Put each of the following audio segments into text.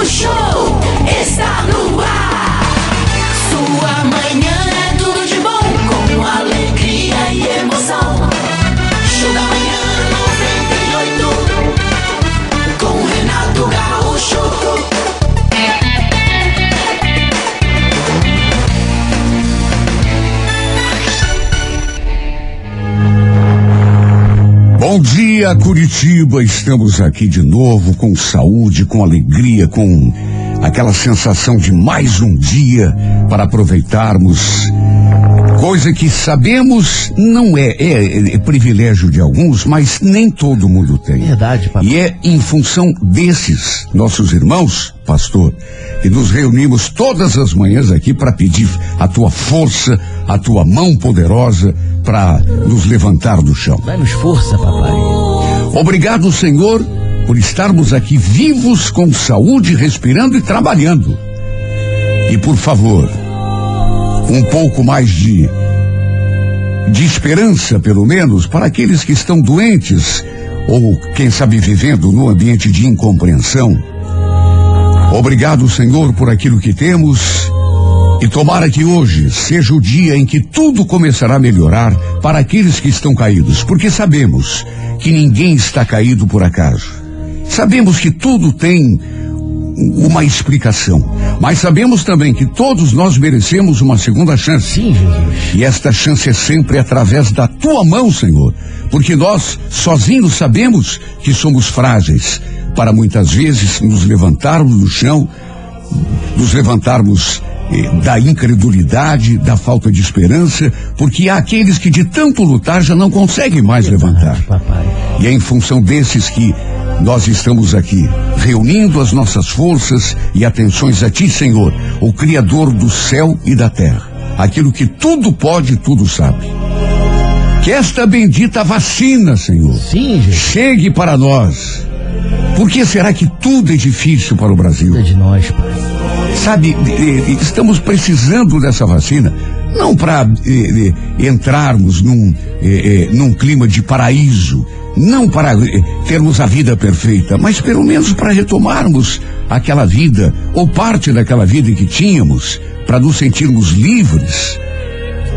Gaúcho dia, Curitiba. Estamos aqui de novo com saúde, com alegria, com aquela sensação de mais um dia para aproveitarmos. Coisa que sabemos não é, é, é privilégio de alguns, mas nem todo mundo tem. Verdade, papai. E é em função desses nossos irmãos, pastor, que nos reunimos todas as manhãs aqui para pedir a tua força, a tua mão poderosa para nos levantar do chão. Dá-nos força, papai. Obrigado, Senhor, por estarmos aqui vivos, com saúde, respirando e trabalhando. E por favor, um pouco mais de de esperança, pelo menos, para aqueles que estão doentes ou, quem sabe, vivendo num ambiente de incompreensão. Obrigado, Senhor, por aquilo que temos. E tomara que hoje seja o dia em que tudo começará a melhorar para aqueles que estão caídos, porque sabemos que ninguém está caído por acaso. Sabemos que tudo tem uma explicação, mas sabemos também que todos nós merecemos uma segunda chance. Sim, Jesus. E esta chance é sempre através da tua mão, Senhor, porque nós sozinhos sabemos que somos frágeis para muitas vezes nos levantarmos do chão, nos levantarmos da incredulidade, da falta de esperança, porque há aqueles que de tanto lutar já não conseguem mais levantar. E é em função desses que nós estamos aqui, reunindo as nossas forças e atenções a Ti, Senhor, o Criador do céu e da terra. Aquilo que tudo pode, tudo sabe. Que esta bendita vacina, Senhor, Sim, chegue para nós. Por que será que tudo é difícil para o Brasil? Cuida de nós, pai. Sabe, estamos precisando dessa vacina, não para eh, entrarmos num, eh, num clima de paraíso, não para termos a vida perfeita, mas pelo menos para retomarmos aquela vida, ou parte daquela vida que tínhamos, para nos sentirmos livres,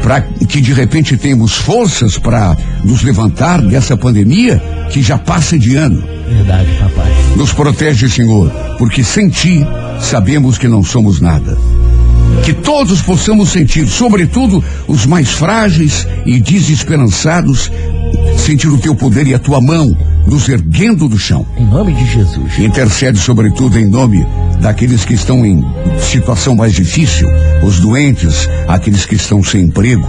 para que de repente tenhamos forças para nos levantar dessa pandemia que já passa de ano. Verdade, papai. Nos protege, Senhor, porque sem ti sabemos que não somos nada. Que todos possamos sentir, sobretudo os mais frágeis e desesperançados, sentir o teu poder e a tua mão nos erguendo do chão. Em nome de Jesus. Intercede, sobretudo, em nome daqueles que estão em situação mais difícil, os doentes, aqueles que estão sem emprego,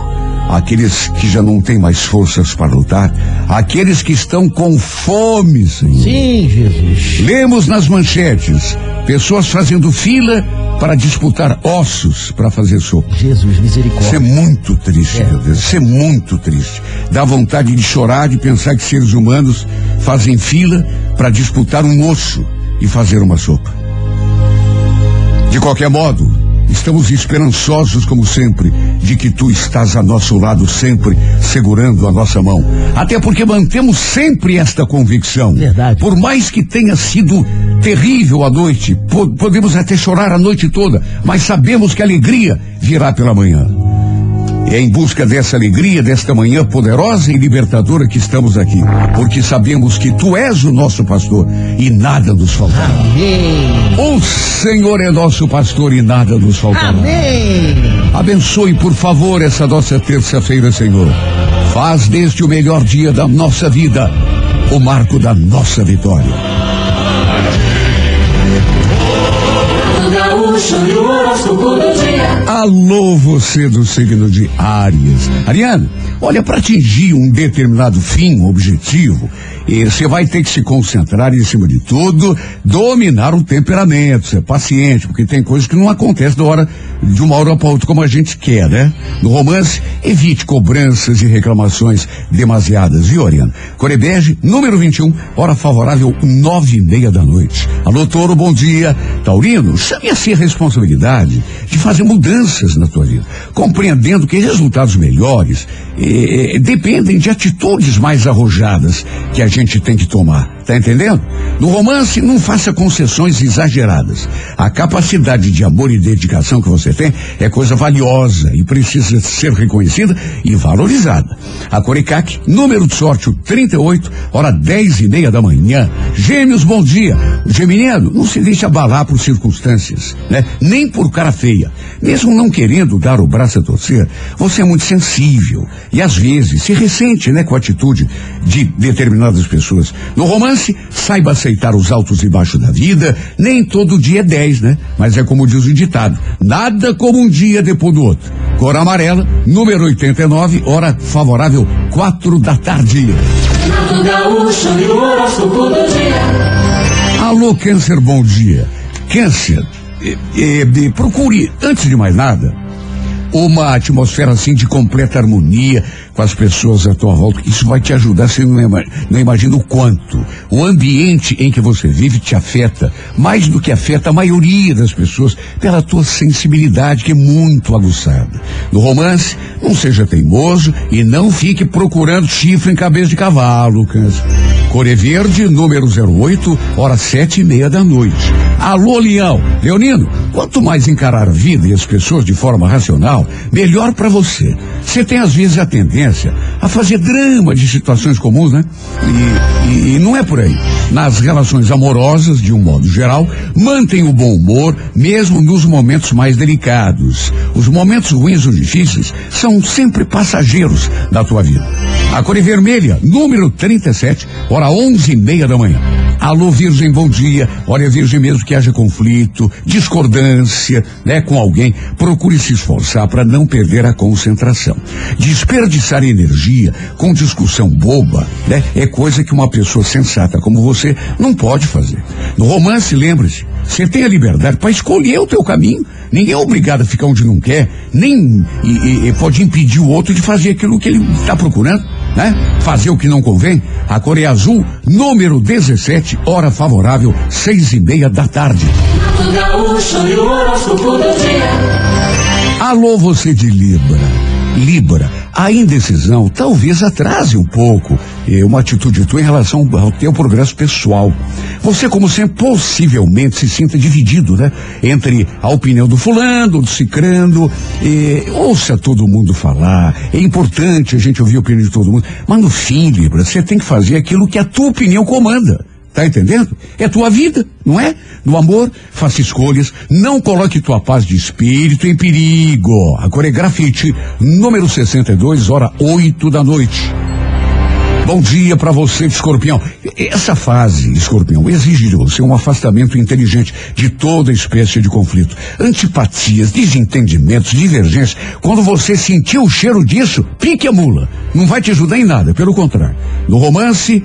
aqueles que já não têm mais forças para lutar, aqueles que estão com fome, Senhor. Sim, Jesus. Lemos nas manchetes pessoas fazendo fila para disputar ossos para fazer sopa. Jesus, Isso é misericórdia. muito triste, É. meu Deus. Isso é muito triste. Dá vontade de chorar, de pensar que seres humanos fazem fila para disputar um osso e fazer uma sopa. De qualquer modo, estamos esperançosos, como sempre, de que tu estás a nosso lado sempre, segurando a nossa mão. Até porque mantemos sempre esta convicção. Verdade. Por mais que tenha sido terrível a noite, po- podemos até chorar a noite toda, mas sabemos que a alegria virá pela manhã. É em busca dessa alegria, desta manhã poderosa e libertadora que estamos aqui, porque sabemos que tu és o nosso pastor e nada nos faltará. Amém. O Senhor é nosso pastor e nada nos faltará. Amém. Abençoe, por favor, essa nossa terça-feira, Senhor. Faz deste o melhor dia da nossa vida, o marco da nossa vitória. Alô, você do signo de Áries. Ariane, olha, para atingir um determinado fim, objetivo, eh, você vai ter que se concentrar em cima de tudo, dominar o temperamento, ser paciente, porque tem coisas que não acontecem da hora, de uma hora para outra como a gente quer, né? No romance, evite cobranças e reclamações demasiadas, viu, Ariane? Corebege, número 21, hora favorável, nove e meia da noite. Alô, Toro, bom dia. Taurino, chame a si a responsabilidade de fazer mudanças na tua vida, compreendendo que resultados melhores eh, eh, dependem de atitudes mais arrojadas que a gente tem que tomar. Tá entendendo? No romance, não faça concessões exageradas. A capacidade de amor e dedicação que você tem é coisa valiosa e precisa ser reconhecida e valorizada. A Coricac, número de sorte, o 38, hora 10 e meia da manhã. Gêmeos, bom dia. Geminiano não se deixa abalar por circunstâncias, né? Nem por cara feia. Mesmo não querendo dar o braço a torcer, você é muito sensível e às vezes se ressente, né, com a atitude de determinadas pessoas. No romance, saiba aceitar os altos e baixos da vida. Nem todo dia é 10, né? Mas é como diz o ditado: nada como um dia depois do outro. Cor amarela, número 89, hora favorável, quatro da tarde. E. Alô, Câncer, bom dia. Câncer, eh, eh, procure, antes de mais nada, uma atmosfera assim de completa harmonia com as pessoas à tua volta. Isso vai te ajudar, você não, ima- não imagina o quanto. O ambiente em que você vive te afeta, mais do que afeta a maioria das pessoas, pela tua sensibilidade, que é muito aguçada. No romance, não seja teimoso e não fique procurando chifre em cabeça de cavalo, câncer. Core Verde, número 08, hora sete e meia da noite. Alô, Leão. Leonino, quanto mais encarar a vida e as pessoas de forma racional, melhor para você. Você tem às vezes a tendência a fazer drama de situações comuns, né? E, e- e não é por aí. Nas relações amorosas, de um modo geral, mantém o bom humor, mesmo nos momentos mais delicados. Os momentos ruins ou difíceis são sempre passageiros da tua vida. A cor é vermelha, número 37, hora onze e meia da manhã. Alô, Virgem, bom dia. Olha, Virgem, mesmo que haja conflito, discordância, né, com alguém, procure se esforçar para não perder a concentração. Desperdiçar energia com discussão boba, né, é coisa que uma pessoa sensata como você não pode fazer. No romance, lembre-se, você tem a liberdade para escolher o teu caminho. Ninguém é obrigado a ficar onde não quer, nem e, e- pode impedir o outro de fazer aquilo que ele está procurando, né? Fazer o que não convém. A cor é azul, número 17, hora favorável, seis e meia da tarde. Alô, você de Libra. Libra, a indecisão talvez atrase um pouco eh, uma atitude tua em relação ao teu progresso pessoal. Você, como sempre, possivelmente se sinta dividido, né? Entre a opinião do fulano, do cicrando. eh, ouça todo mundo falar. É importante a gente ouvir a opinião de todo mundo. Mas no fim, Libra, você tem que fazer aquilo que a tua opinião comanda. Tá entendendo? É tua vida, não é? No amor, faça escolhas, não coloque tua paz de espírito em perigo. A cor é grafite, número 62, hora 8 da noite. Bom dia para você, escorpião. Essa fase, escorpião, exige de você um afastamento inteligente de toda espécie de conflito. Antipatias, desentendimentos, divergências. Quando você sentir o cheiro disso, pique a mula. Não vai te ajudar em nada, pelo contrário. No romance,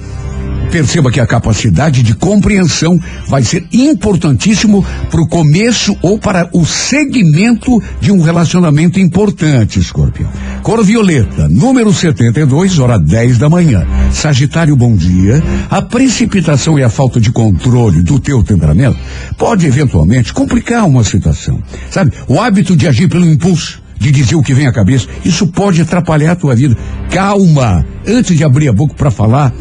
Perceba que a capacidade de compreensão vai ser importantíssimo para o começo ou para o segmento de um relacionamento importante, escorpião. Cor violeta, número 72, hora 10 da manhã. Sagitário, bom dia. A precipitação e a falta de controle do teu temperamento pode eventualmente complicar uma situação. Sabe? O hábito de agir pelo impulso de dizer o que vem à cabeça, isso pode atrapalhar a tua vida. Calma, antes de abrir a boca para falar,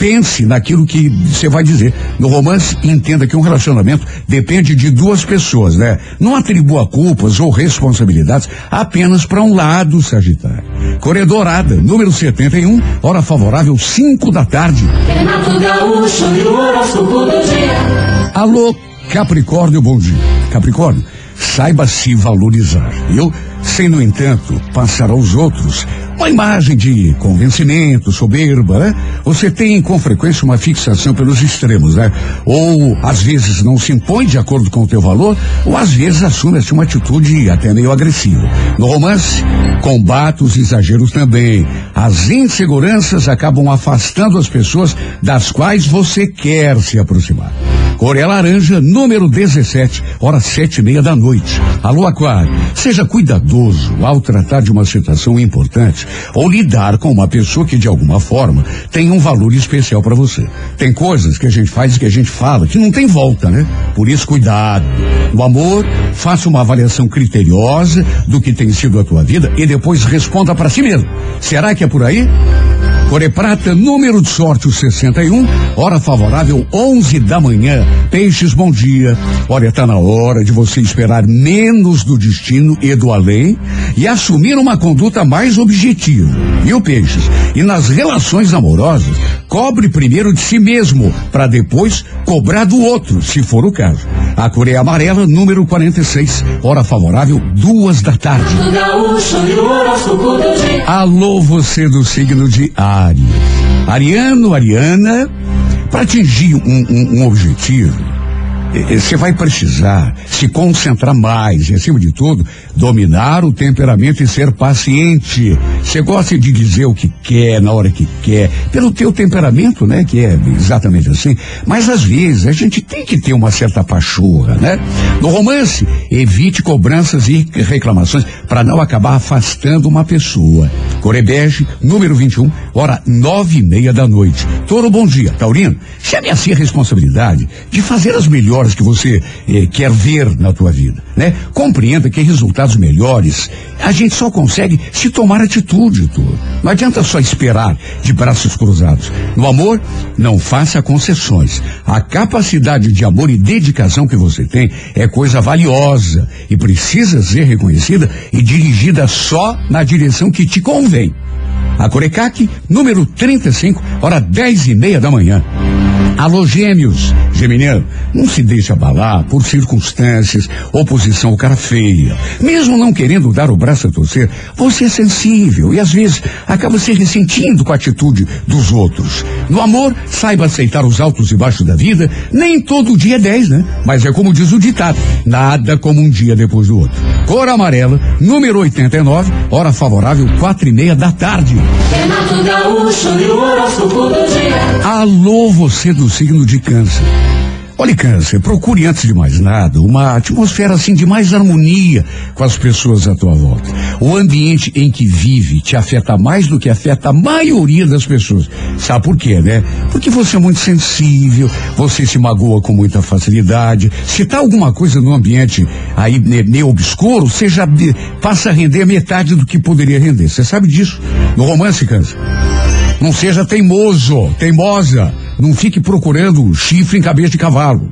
pense naquilo que você vai dizer. No romance, entenda que um relacionamento depende de duas pessoas, né? Não atribua culpas ou responsabilidades apenas para um lado, Sagitário. Coré Dourada, número 71, hora favorável, 5 da tarde. Gaúcho. Alô, Capricórnio, bom dia. Capricórnio, saiba se valorizar. Eu, sem, no entanto, passar aos outros uma imagem de convencimento, soberba, né? Você tem com frequência uma fixação pelos extremos, né? Ou às vezes não se impõe de acordo com o teu valor, ou às vezes assume-se uma atitude até meio agressiva. No romance, combate os exageros também. As inseguranças acabam afastando as pessoas das quais você quer se aproximar. Cor é laranja, número 17, hora sete e meia da noite. Alô, Aquário, seja cuidadoso ao tratar de uma situação importante ou lidar com uma pessoa que de alguma forma tem um valor especial para você. Tem coisas que a gente faz e que a gente fala que não tem volta, né? Por isso, cuidado. No amor, faça uma avaliação criteriosa do que tem sido a tua vida e depois responda para si mesmo. Será que é por aí? Core Prata, número de sorte o 61, hora favorável 11 da manhã. Peixes, bom dia. Olha, tá na hora de você esperar menos do destino e do além e assumir uma conduta mais objetiva. Viu, Peixes? E nas relações amorosas, cobre primeiro de si mesmo, para depois cobrar do outro, se for o caso. A Coreia Amarela, número 46, hora favorável, duas da tarde. Alô, você do signo de Ariano, Ariana, para atingir um, um- um objetivo, você vai precisar se concentrar mais e, acima de tudo, dominar o temperamento e ser paciente. Você gosta de dizer o que quer na hora que quer, pelo teu temperamento, né? Que é exatamente assim. Mas às vezes a gente tem que ter uma certa pachorra, né? No romance, evite cobranças e reclamações para não acabar afastando uma pessoa. Corebege, número 21, hora nove e meia da noite. Toro, bom dia. Taurino, chame a si a responsabilidade de fazer as melhores que você eh, quer ver na tua vida, né? Compreenda que resultados melhores a gente só consegue se tomar atitude, Toro. Não adianta só esperar de braços cruzados. No amor, não faça concessões. A capacidade de amor e dedicação que você tem é coisa valiosa e precisa ser reconhecida e dirigida só na direção que te convém. A Corecac, número 35, hora dez e meia da manhã. Alô, gêmeos. Geminiano, não se deixe abalar por circunstâncias, oposição ou cara feia. Mesmo não querendo dar o braço a torcer, você é sensível e às vezes acaba se ressentindo com a atitude dos outros. No amor, saiba aceitar os altos e baixos da vida. Nem todo dia é 10, né? Mas é como diz o ditado: nada como um dia depois do outro. Cor amarela, número 89, hora favorável, quatro e meia da tarde. Renato Gaúcho e o horóscopo do dia. Alô, você do signo de câncer. Olha, câncer, procure antes de mais nada uma atmosfera assim de mais harmonia com as pessoas à tua volta. O ambiente em que vive te afeta mais do que afeta a maioria das pessoas. Sabe por quê, né? Porque você é muito sensível, você se magoa com muita facilidade. Se tá alguma coisa no ambiente aí ne- meio obscuro, você já passa a render metade do que poderia render. Você sabe disso? No romance, câncer. Não seja teimoso, teimosa. Não fique procurando chifre em cabeça de cavalo.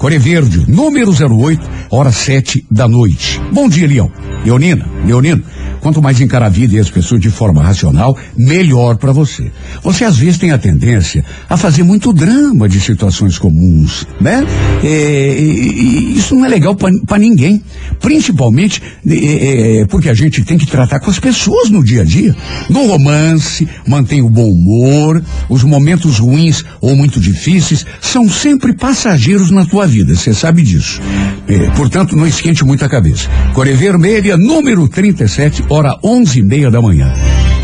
Core Verde, número 08, hora sete da noite. Bom dia, Leão. Leonina, Leonino. Quanto mais encarar a vida e as pessoas de forma racional, melhor para você. Você às vezes tem a tendência a fazer muito drama de situações comuns, né? É, e- e isso não é legal para ninguém. Principalmente é, é, porque a gente tem que tratar com as pessoas no dia a dia. No romance, mantém o bom humor, os momentos ruins ou muito difíceis são sempre passageiros na tua vida, você sabe disso. É, portanto, não esquente muito a cabeça. Core Vermelha, número 37, hora onze e meia da manhã.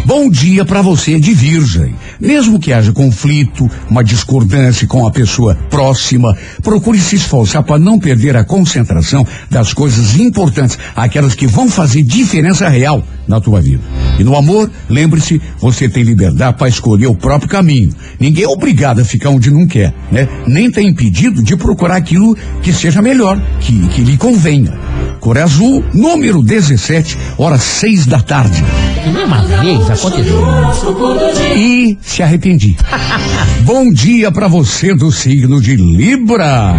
Bom dia para você de Virgem. Mesmo que haja conflito, uma discordância com a pessoa próxima, procure se esforçar para não perder a concentração das coisas importantes, aquelas que vão fazer diferença real na tua vida. E no amor, lembre-se, você tem liberdade para escolher o próprio caminho. Ninguém é obrigado a ficar onde não quer, né? Nem tem impedido de procurar aquilo que seja melhor, que, que lhe convenha. Cor Azul, número 17, hora seis da tarde. Uma vez aconteceu. E se arrependi. Bom dia para você do signo de Libra.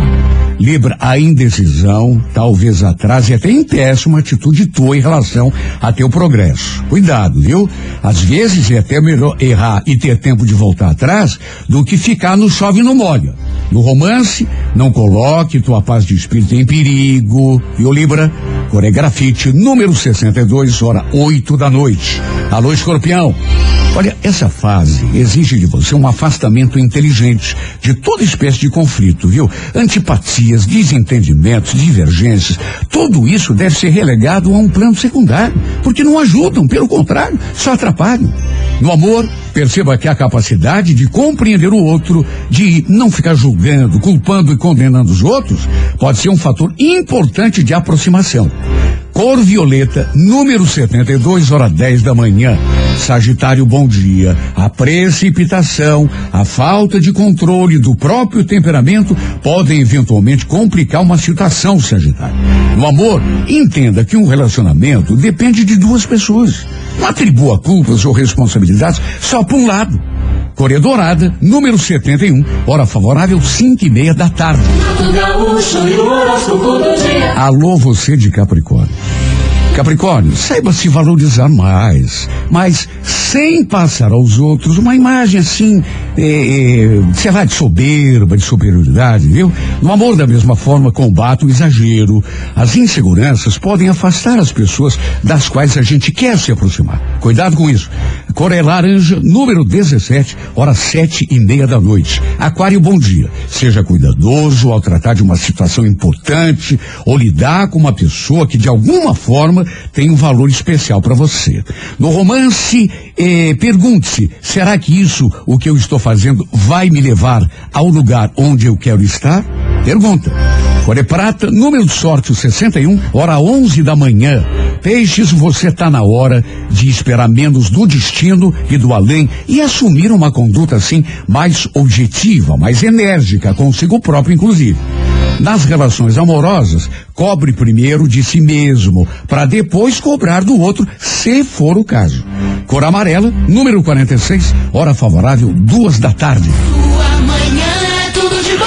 Libra, a indecisão talvez atrase e até impeça uma atitude tua em relação a teu progresso. Cuidado, viu? Às vezes é até melhor errar e ter tempo de voltar atrás do que ficar no chove e no molha. No romance, não coloque tua paz de espírito em perigo. E o Libra, coregrafite número 62, hora 8 da noite. Alô, escorpião. Olha, essa fase exige de você um afastamento inteligente de toda espécie de conflito, viu? Antipatias, desentendimentos, divergências, tudo isso deve ser relegado a um plano secundário, porque não ajudam, pelo contrário, só atrapalham. No amor, perceba que a capacidade de compreender o outro, de não ficar julgando, culpando e condenando os outros, pode ser um fator importante de aproximação. Cor violeta, número 72, hora 10 da manhã. Sagitário, bom dia. A precipitação, a falta de controle do próprio temperamento podem eventualmente complicar uma situação, Sagitário. No amor, entenda que um relacionamento depende de duas pessoas. Não atribua culpas ou responsabilidades só para um lado. Coreia Dourada, número 71, hora favorável, 5 e meia da tarde. Alô, você de Capricórnio. Capricórnio, saiba se valorizar mais, mas sem passar aos outros uma imagem assim, é, é, sei lá, de soberba, de superioridade, viu? No amor, da mesma forma, combate o exagero. As inseguranças podem afastar as pessoas das quais a gente quer se aproximar. Cuidado com isso. Coreia Laranja, número 17, hora sete e meia da noite. Aquário, bom dia. Seja cuidadoso ao tratar de uma situação importante ou lidar com uma pessoa que de alguma forma tem um valor especial para você. No romance, eh, pergunte-se: será que isso, o que eu estou fazendo, vai me levar ao lugar onde eu quero estar? Pergunta. Core Prata, número de sorte 61, hora 11 da manhã. Peixes, você está na hora de esperar menos do destino e do além e assumir uma conduta assim mais objetiva, mais enérgica, consigo próprio, inclusive. Nas relações amorosas, cobre primeiro de si mesmo, para depois cobrar do outro, se for o caso. Cor amarela, número 46, hora favorável, duas da tarde. Sua manhã é tudo de bom.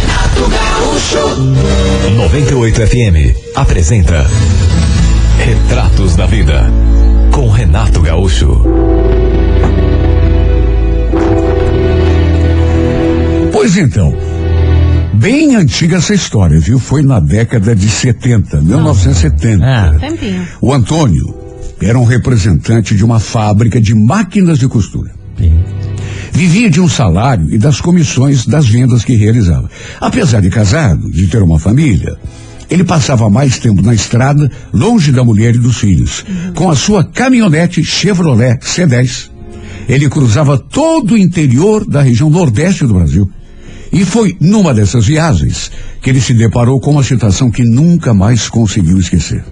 Renato Gaúcho. 98 FM apresenta Retratos da Vida com Renato Gaúcho. Pois então, bem antiga essa história, viu? Foi na década de 70, 1970. Ah. Tempinho. O Antônio era um representante de uma fábrica de máquinas de costura. Sim. Vivia de um salário e das comissões das vendas que realizava. Apesar de casado, de ter uma família, ele passava mais tempo na estrada, longe da mulher e dos filhos, com a sua caminhonete Chevrolet C10. Ele cruzava todo o interior da região nordeste do Brasil. E foi numa dessas viagens que ele se deparou com uma situação que nunca mais conseguiu esquecer.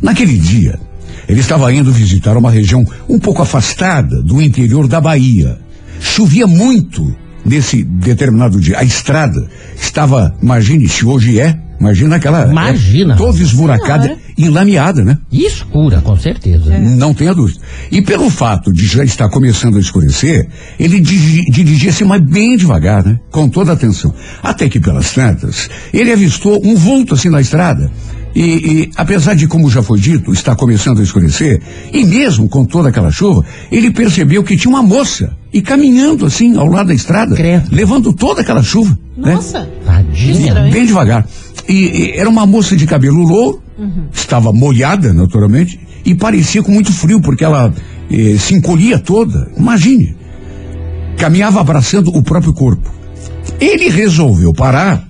Naquele dia, ele estava indo visitar uma região um pouco afastada do interior da Bahia. Chovia muito nesse determinado dia. A estrada estava, imagine se hoje é, imagina aquela. Imagina. é, toda esburacada Senhora. e lameada, né? E escura, com certeza. Não tenha dúvida. E pelo fato de já estar começando a escurecer, ele dirigia-se mais bem devagar, né? Com toda atenção. Até que pelas tantas, ele avistou um vulto assim na estrada. E, e, apesar de, como já foi dito, estar começando a escurecer, e mesmo com toda aquela chuva, ele percebeu que tinha uma moça e caminhando assim ao lado da estrada, Credo. levando toda aquela chuva. né? Nossa. Tadinha. Estranho. Bem devagar. E, e era uma moça de cabelo louro, estava molhada, naturalmente, e parecia com muito frio, porque ela eh, se encolhia toda. Imagine. Caminhava abraçando o próprio corpo. Ele resolveu parar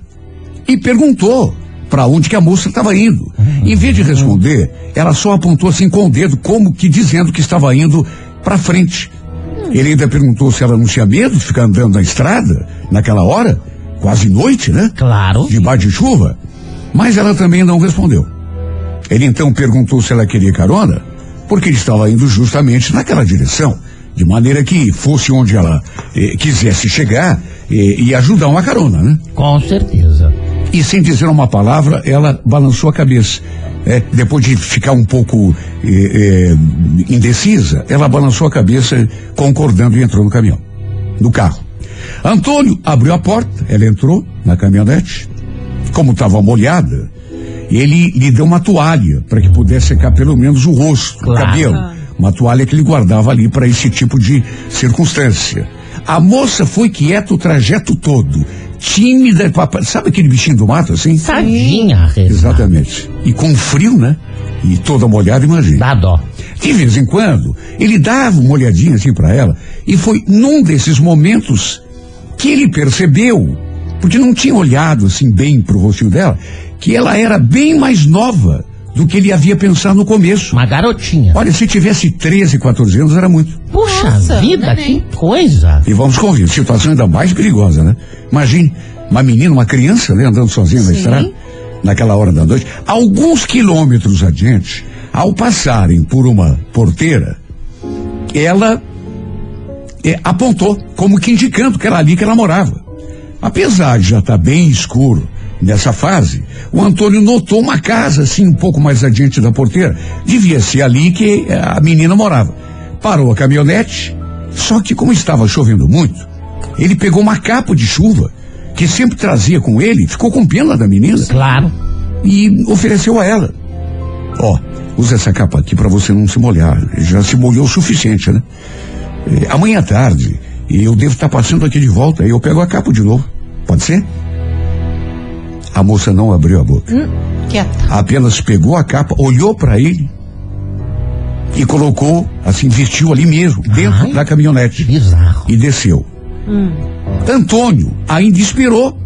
e perguntou para onde que a moça estava indo. Em vez de responder, ela só apontou assim com o dedo, como que dizendo que estava indo para frente. Ele ainda perguntou se ela não tinha medo de ficar andando na estrada naquela hora, quase noite, né? Claro. debaixo de chuva, mas ela também não respondeu. Ele então perguntou se ela queria carona, porque ele estava indo justamente naquela direção, de maneira que fosse onde ela eh, quisesse chegar eh, e ajudar uma carona, né? Com certeza. E sem dizer uma palavra, ela balançou a cabeça. É, depois de ficar um pouco eh, eh, indecisa, ela balançou a cabeça, concordando e entrou no caminhão, no carro. Antônio abriu a porta, ela entrou na caminhonete. Como estava molhada, ele lhe deu uma toalha para que pudesse secar pelo menos o rosto, o Claro. cabelo. Uma toalha que ele guardava ali para esse tipo de circunstância. A moça foi quieta o trajeto todo, tímida, sabe aquele bichinho do mato assim? Renata. Exatamente. E com frio, né? E toda molhada, imagina. Dá dó. De vez em quando, ele dava uma olhadinha assim para ela, e foi num desses momentos que ele percebeu, porque não tinha olhado assim bem pro rostinho dela, que ela era bem mais nova do que ele havia pensado no começo. Uma garotinha. Olha, se tivesse 13, 14 anos era muito. Puxa Nossa, vida, neném. que coisa. E vamos convir, situação ainda mais perigosa, né? Imagine, uma menina, uma criança, né, andando sozinha na Sim. estrada, naquela hora da noite. Alguns quilômetros adiante, ao passarem por uma porteira, ela eh, apontou, como que indicando que era ali que ela morava. Apesar de já estar bem escuro nessa fase, o Antônio notou uma casa assim um pouco mais adiante da porteira. Devia ser ali que a menina morava. Parou a caminhonete, Só que como estava chovendo muito, ele pegou uma capa de chuva que sempre trazia com ele, ficou com pena da menina Claro. e ofereceu a ela. Ó, usa essa capa aqui pra você não se molhar. Já se molhou o suficiente, né? Eh, amanhã à tarde, eu devo estar passando aqui de volta e eu pego a capa de novo. Pode ser? A moça não abriu a boca. Quieta. Apenas pegou a capa, olhou pra ele e colocou, assim, vestiu ali mesmo, dentro Ai. da caminhonete Bizarro. e desceu. Antônio ainda esperou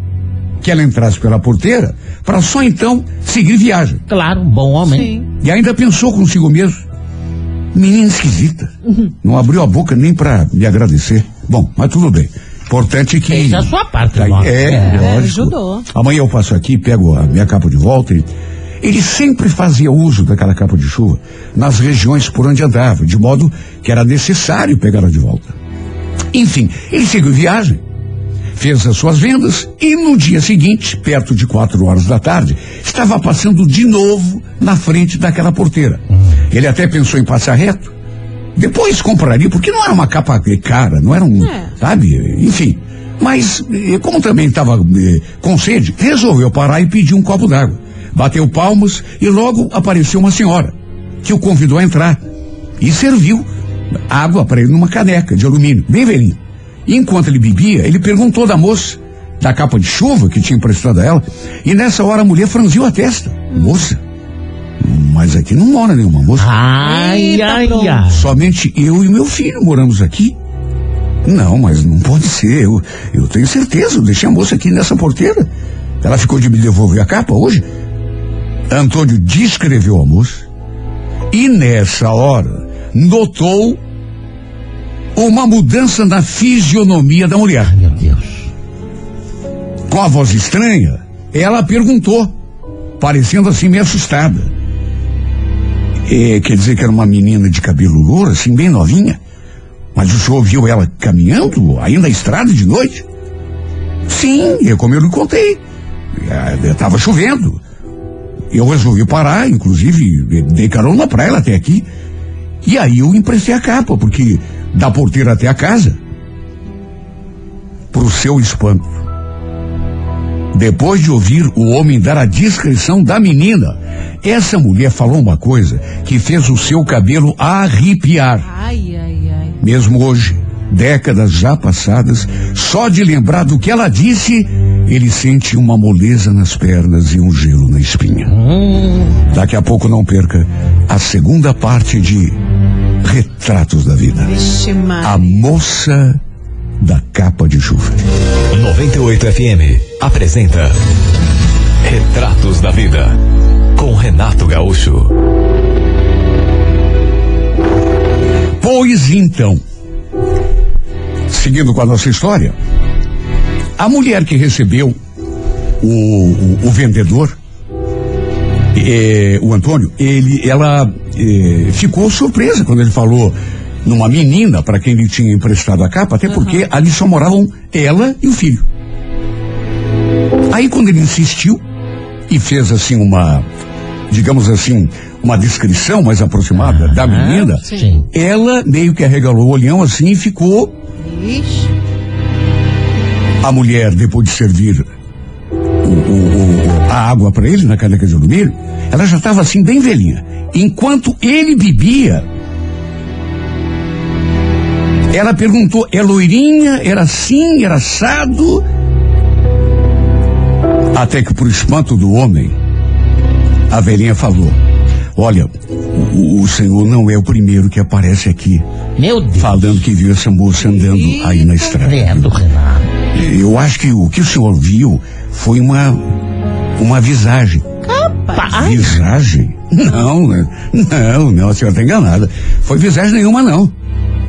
que ela entrasse pela porteira para só então seguir viagem. Claro, um bom homem. Sim. E ainda pensou consigo mesmo. Menina esquisita. Não abriu a boca nem para me agradecer. Bom, mas tudo bem. Importante que. Fez a sua parte, Tá, é, É, lógico. ajudou. Amanhã eu passo aqui, pego a minha capa de volta e. Ele sempre fazia uso daquela capa de chuva nas regiões por onde andava, de modo que era necessário pegá-la de volta. Enfim, ele seguiu viagem, fez as suas vendas e no dia seguinte, perto de quatro horas da tarde, estava passando de novo na frente daquela porteira. Ele até pensou em passar reto. Depois compraria, porque não era uma capa cara, não era um, É. sabe? Enfim. Mas, eh, como também estava eh, com sede, resolveu parar e pedir um copo d'água. Bateu palmas e logo apareceu uma senhora, que o convidou a entrar. E serviu água para ele numa caneca de alumínio, bem velhinha. E enquanto ele bebia, ele perguntou da moça, da capa de chuva que tinha emprestado a ela, e nessa hora a mulher franziu a testa. Moça, mas aqui não mora nenhuma moça. Ai, Eita, ai, pronto. ai. Somente eu e meu filho moramos aqui. Não, mas não pode ser. Eu, eu tenho certeza. Eu deixei a moça aqui nessa porteira. Ela ficou de me devolver a capa hoje. Antônio descreveu a moça. E nessa hora, notou uma mudança na fisionomia da mulher. Ai, meu Deus. Com a voz estranha, ela perguntou, parecendo assim meio assustada. É, quer dizer que era uma menina de cabelo louro, assim, bem novinha? Mas o senhor viu ela caminhando aí na estrada de noite? Sim, é como eu lhe contei. Estava chovendo. Eu resolvi parar, inclusive, dei carona pra ela até aqui. E aí eu emprestei a capa, porque da porteira até a casa. Pro seu espanto. Depois de ouvir o homem dar a descrição da menina, essa mulher falou uma coisa que fez o seu cabelo arrepiar. Ai, ai, ai. Mesmo hoje, décadas já passadas, só de lembrar do que ela disse, ele sente uma moleza nas pernas e um gelo na espinha. Daqui a pouco não perca a segunda parte de Retratos da Vida. Vixe, A moça da capa de chuva. 98 FM apresenta Retratos da Vida com Renato Gaúcho. Pois então, seguindo com a nossa história, a mulher que recebeu o, o- o vendedor, eh, o Antônio, ele, ela eh, ficou surpresa quando ele falou numa menina para quem ele tinha emprestado a capa, até porque ali só moravam ela e o filho. Aí quando ele insistiu e fez assim uma, digamos assim, uma descrição mais aproximada da menina, Sim. ela meio que arregalou o olhão assim e ficou. Vixe. A mulher, depois de servir o- o- o- a água para ele na caneca de alumínio, ela já estava assim bem velhinha. Enquanto ele bebia, ela perguntou: é loirinha? Era assim? Era assado? Até que, por espanto do homem, a velhinha falou: Olha, o, o senhor não é o primeiro que aparece aqui Meu Deus. falando que viu essa moça andando aí na estrada. Credo, Renato. Eu acho que o que o senhor viu foi uma uma visagem. Pai. Visagem? Não, né? não, não, a senhora está enganada. Foi visagem nenhuma, não.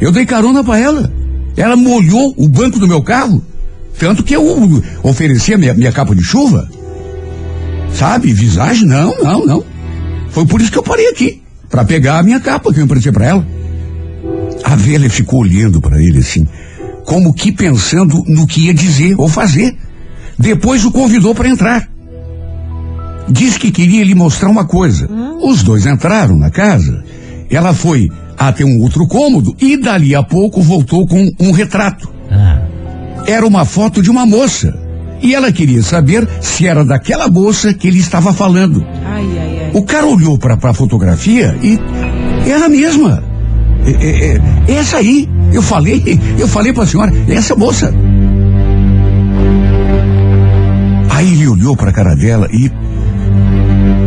Eu dei carona para ela. Ela molhou o banco do meu carro. Tanto que eu ofereci a minha, minha capa de chuva. Sabe? Visagem? Não, não, não. Foi por isso que eu parei aqui. para pegar a minha capa que eu emprestei para ela. A velha ficou olhando para ele assim, como que pensando no que ia dizer ou fazer. Depois o convidou para entrar. Diz que queria lhe mostrar uma coisa. Os dois entraram na casa. Ela foi até um outro cômodo e dali a pouco voltou com um retrato. Ah. Era uma foto de uma moça. E ela queria saber se era daquela moça que ele estava falando. Ai, ai, ai. O cara olhou para a fotografia e era a mesma. É, é, é, essa aí. Eu falei, eu falei para a senhora, é essa moça. Aí ele olhou para a cara dela e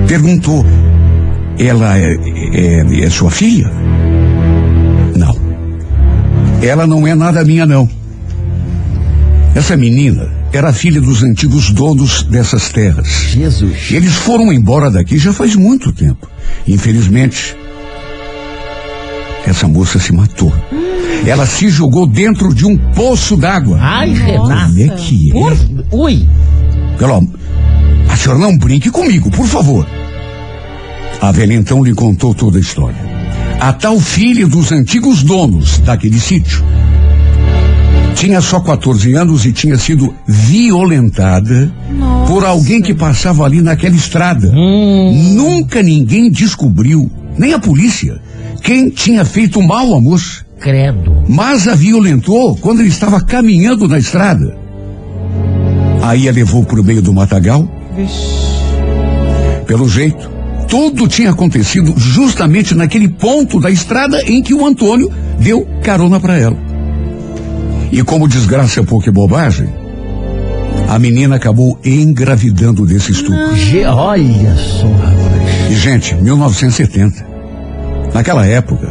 perguntou: Ela é, é, é sua filha? Ela não é nada minha, não. Essa menina era filha dos antigos donos dessas terras. Jesus. Eles foram embora daqui já faz muito tempo. Infelizmente, essa moça se matou. Ela se jogou dentro de um poço d'água. Ai, Renato. Como é que é? Por... Ui. Pelo A senhora não brinque comigo, por favor. A velha então lhe contou toda a história. A tal filha dos antigos donos daquele sítio tinha só 14 anos e tinha sido violentada por alguém que passava ali naquela estrada. Nunca ninguém descobriu, nem a polícia, quem tinha feito mal à moça. Credo. Mas a violentou quando ele estava caminhando na estrada. Aí a levou para o meio do matagal. Pelo jeito, tudo tinha acontecido justamente naquele ponto da estrada em que o Antônio deu carona para ela. E como desgraça é pouca bobagem, a menina acabou engravidando desse estupro. Ge- Olha só, rapaz. E, gente, 1970. Naquela época,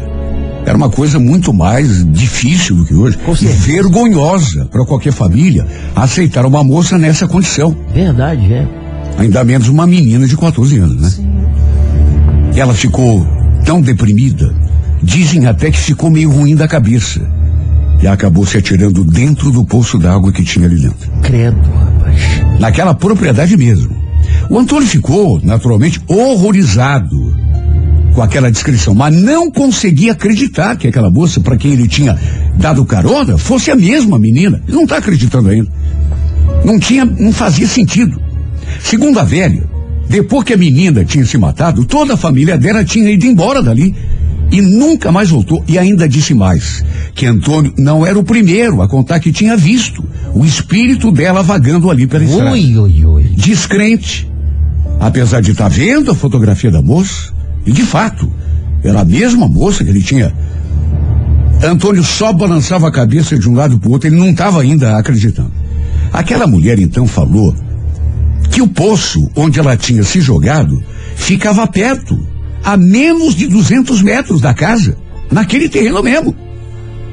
era uma coisa muito mais difícil do que hoje. E vergonhosa para qualquer família aceitar uma moça nessa condição. Verdade, é. Ainda menos uma menina de 14 anos, né? Ela ficou tão deprimida. Dizem até que ficou meio ruim da cabeça. E acabou se atirando dentro do poço d'água que tinha ali dentro Credo, rapaz. naquela propriedade mesmo. O Antônio ficou, naturalmente, horrorizado com aquela descrição, mas não conseguia acreditar que aquela moça para quem ele tinha dado carona fosse a mesma menina. Ele não está acreditando ainda. Não tinha, não fazia sentido. Segundo a velha, depois que a menina tinha se matado, toda a família dela tinha ido embora dali e nunca mais voltou. E ainda disse mais, que Antônio não era o primeiro a contar que tinha visto o espírito dela vagando ali pela estrada. Ui, ui, ui. Descrente, apesar de estar vendo a fotografia da moça, e de fato, era a mesma moça que ele tinha. Antônio só balançava a cabeça de um lado para o outro, ele não estava ainda acreditando. Aquela mulher então falou que o poço onde ela tinha se jogado ficava perto, a menos de 200 metros da casa, naquele terreno mesmo.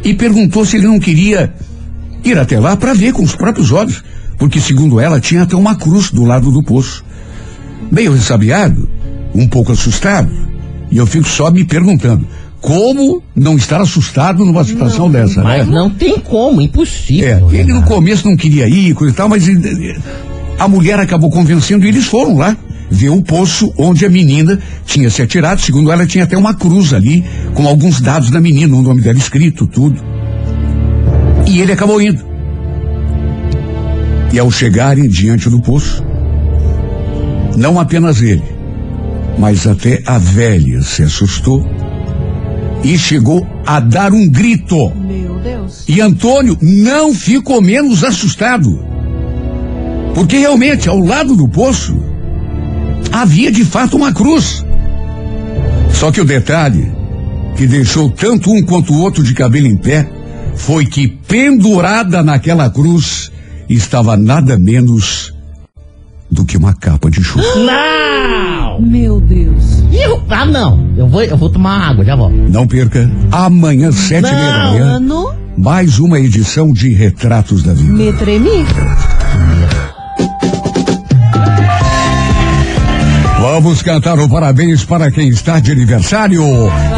E perguntou se ele não queria ir até lá para ver com os próprios olhos, porque segundo ela tinha até uma cruz do lado do poço. Meio ressabiado, um pouco assustado, e eu fico só me perguntando, como não estar assustado numa situação dessa, Mas né? não tem como, É, impossível. ele no Renato. começo não queria ir, coisa e tal, mas a mulher acabou convencendo e eles foram lá ver o poço onde a menina tinha se atirado. Segundo ela, tinha até uma cruz ali com alguns dados da menina, o nome dela escrito, tudo. E ele acabou indo. E ao chegarem diante do poço, não apenas ele, mas até a velha se assustou e chegou a dar um grito. Meu Deus. E Antônio não ficou menos assustado. Porque realmente, ao lado do poço, havia de fato uma cruz. Só que o detalhe que deixou tanto um quanto o outro de cabelo em pé foi que pendurada naquela cruz estava nada menos do que uma capa de chuva. Não! Meu Deus. Ih, eu- Ah, não. Eu vou, eu vou tomar água, já volto. Não perca, amanhã, sete e meia da manhã, mais uma edição de Retratos da Vida. me tremi. Vamos cantar o parabéns para quem está de aniversário.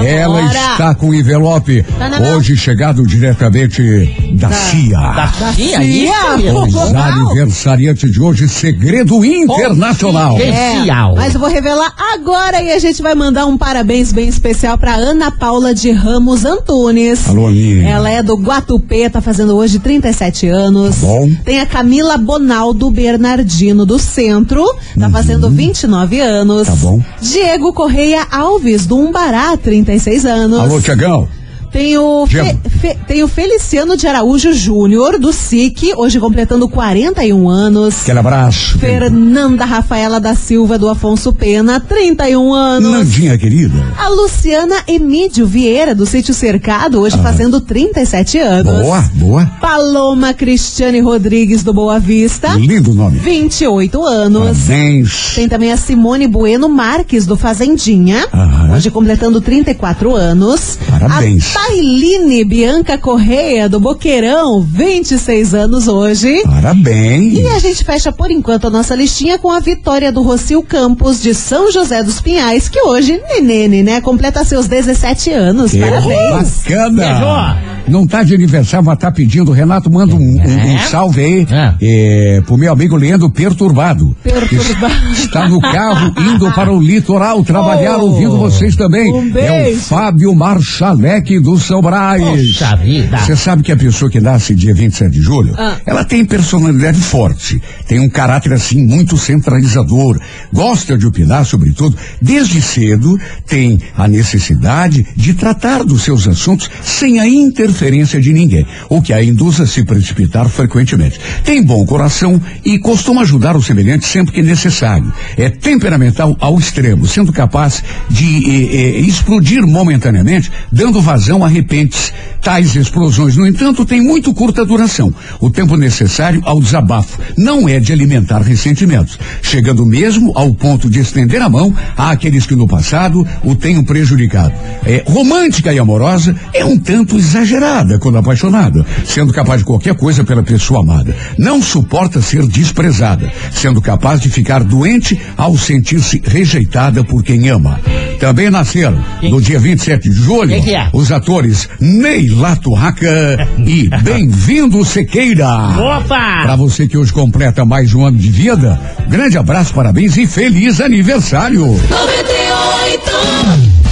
Ela está com envelope. Na mão. Hoje chegado diretamente da CIA. Da Cia, Cia. isso Os aniversariantes de hoje, segredo internacional. Especial. Mas eu vou revelar agora e a gente vai mandar um parabéns bem especial pra Ana Paula de Ramos Antunes. Alô, Aninha. Ela é do Guatupê, tá fazendo hoje 37 anos. Tá bom. Tem a Camila Bonaldo Bernardino do Centro, tá Uhum. fazendo 29 anos. Anos. Tá bom. Diego Correia Alves, do Umbará, 36 anos. Alô, Tiagão. Tem o, Fe-. Fe- tem o Feliciano de Araújo Júnior, do SIC, hoje completando 41 anos. Aquele abraço. Fernanda Rafaela da Silva, do Afonso Pena, 31 anos. Nandinha, querida. A Luciana Emídio Vieira, do Sítio Cercado, hoje fazendo 37 anos. Boa, boa. Paloma Cristiane Rodrigues, do Boa Vista, Lindo nome. 28 anos. Parabéns. Tem também a Simone Bueno Marques, do Fazendinha, Aham. hoje completando 34 anos. Parabéns. A Tailine Bianca Correia, do Boqueirão, 26 anos hoje. Parabéns. E a gente fecha por enquanto a nossa listinha com a vitória do Rocio Campos de São José dos Pinhais, que hoje, nenene, né, completa seus 17 anos. Que Parabéns. bacana. Não tá de aniversário, mas tá pedindo. Renato, manda um, um- um salve aí é, pro meu amigo Leandro Perturbado. Perturbado. Está no carro indo para o litoral trabalhar, Oh, ouvindo vocês também. um é o. Fábio Marchalek do São Brás. Poxa vida. Você sabe que a pessoa que nasce dia 27 de julho, Ah. ela tem personalidade forte, tem um caráter assim muito centralizador, gosta de opinar sobre tudo, desde cedo tem a necessidade de tratar dos seus assuntos sem a interferência de ninguém, o que a induz a se precipitar frequentemente. Tem bom coração e costuma ajudar o semelhante sempre que necessário. É temperamental ao extremo, sendo capaz de eh, eh, explodir momentaneamente, dando vazão a repentes. Tais explosões, no entanto, têm muito curta duração. O tempo necessário ao desabafo não é de alimentar ressentimentos, chegando mesmo ao ponto de estender a mão àqueles que no passado o tenham prejudicado. É, romântica e amorosa é um tanto exagerada quando apaixonada, sendo capaz de qualquer coisa pela pessoa amada. Não suporta ser desprezada, sendo capaz de ficar doente ao sentir-se rejeitada por quem ama. Também nasceram no dia 27 de julho é? os atores Ney Laturraca e Bem-vindo Sequeira. Opa! Para você que hoje completa mais um ano de vida, grande abraço, parabéns e feliz aniversário. 98.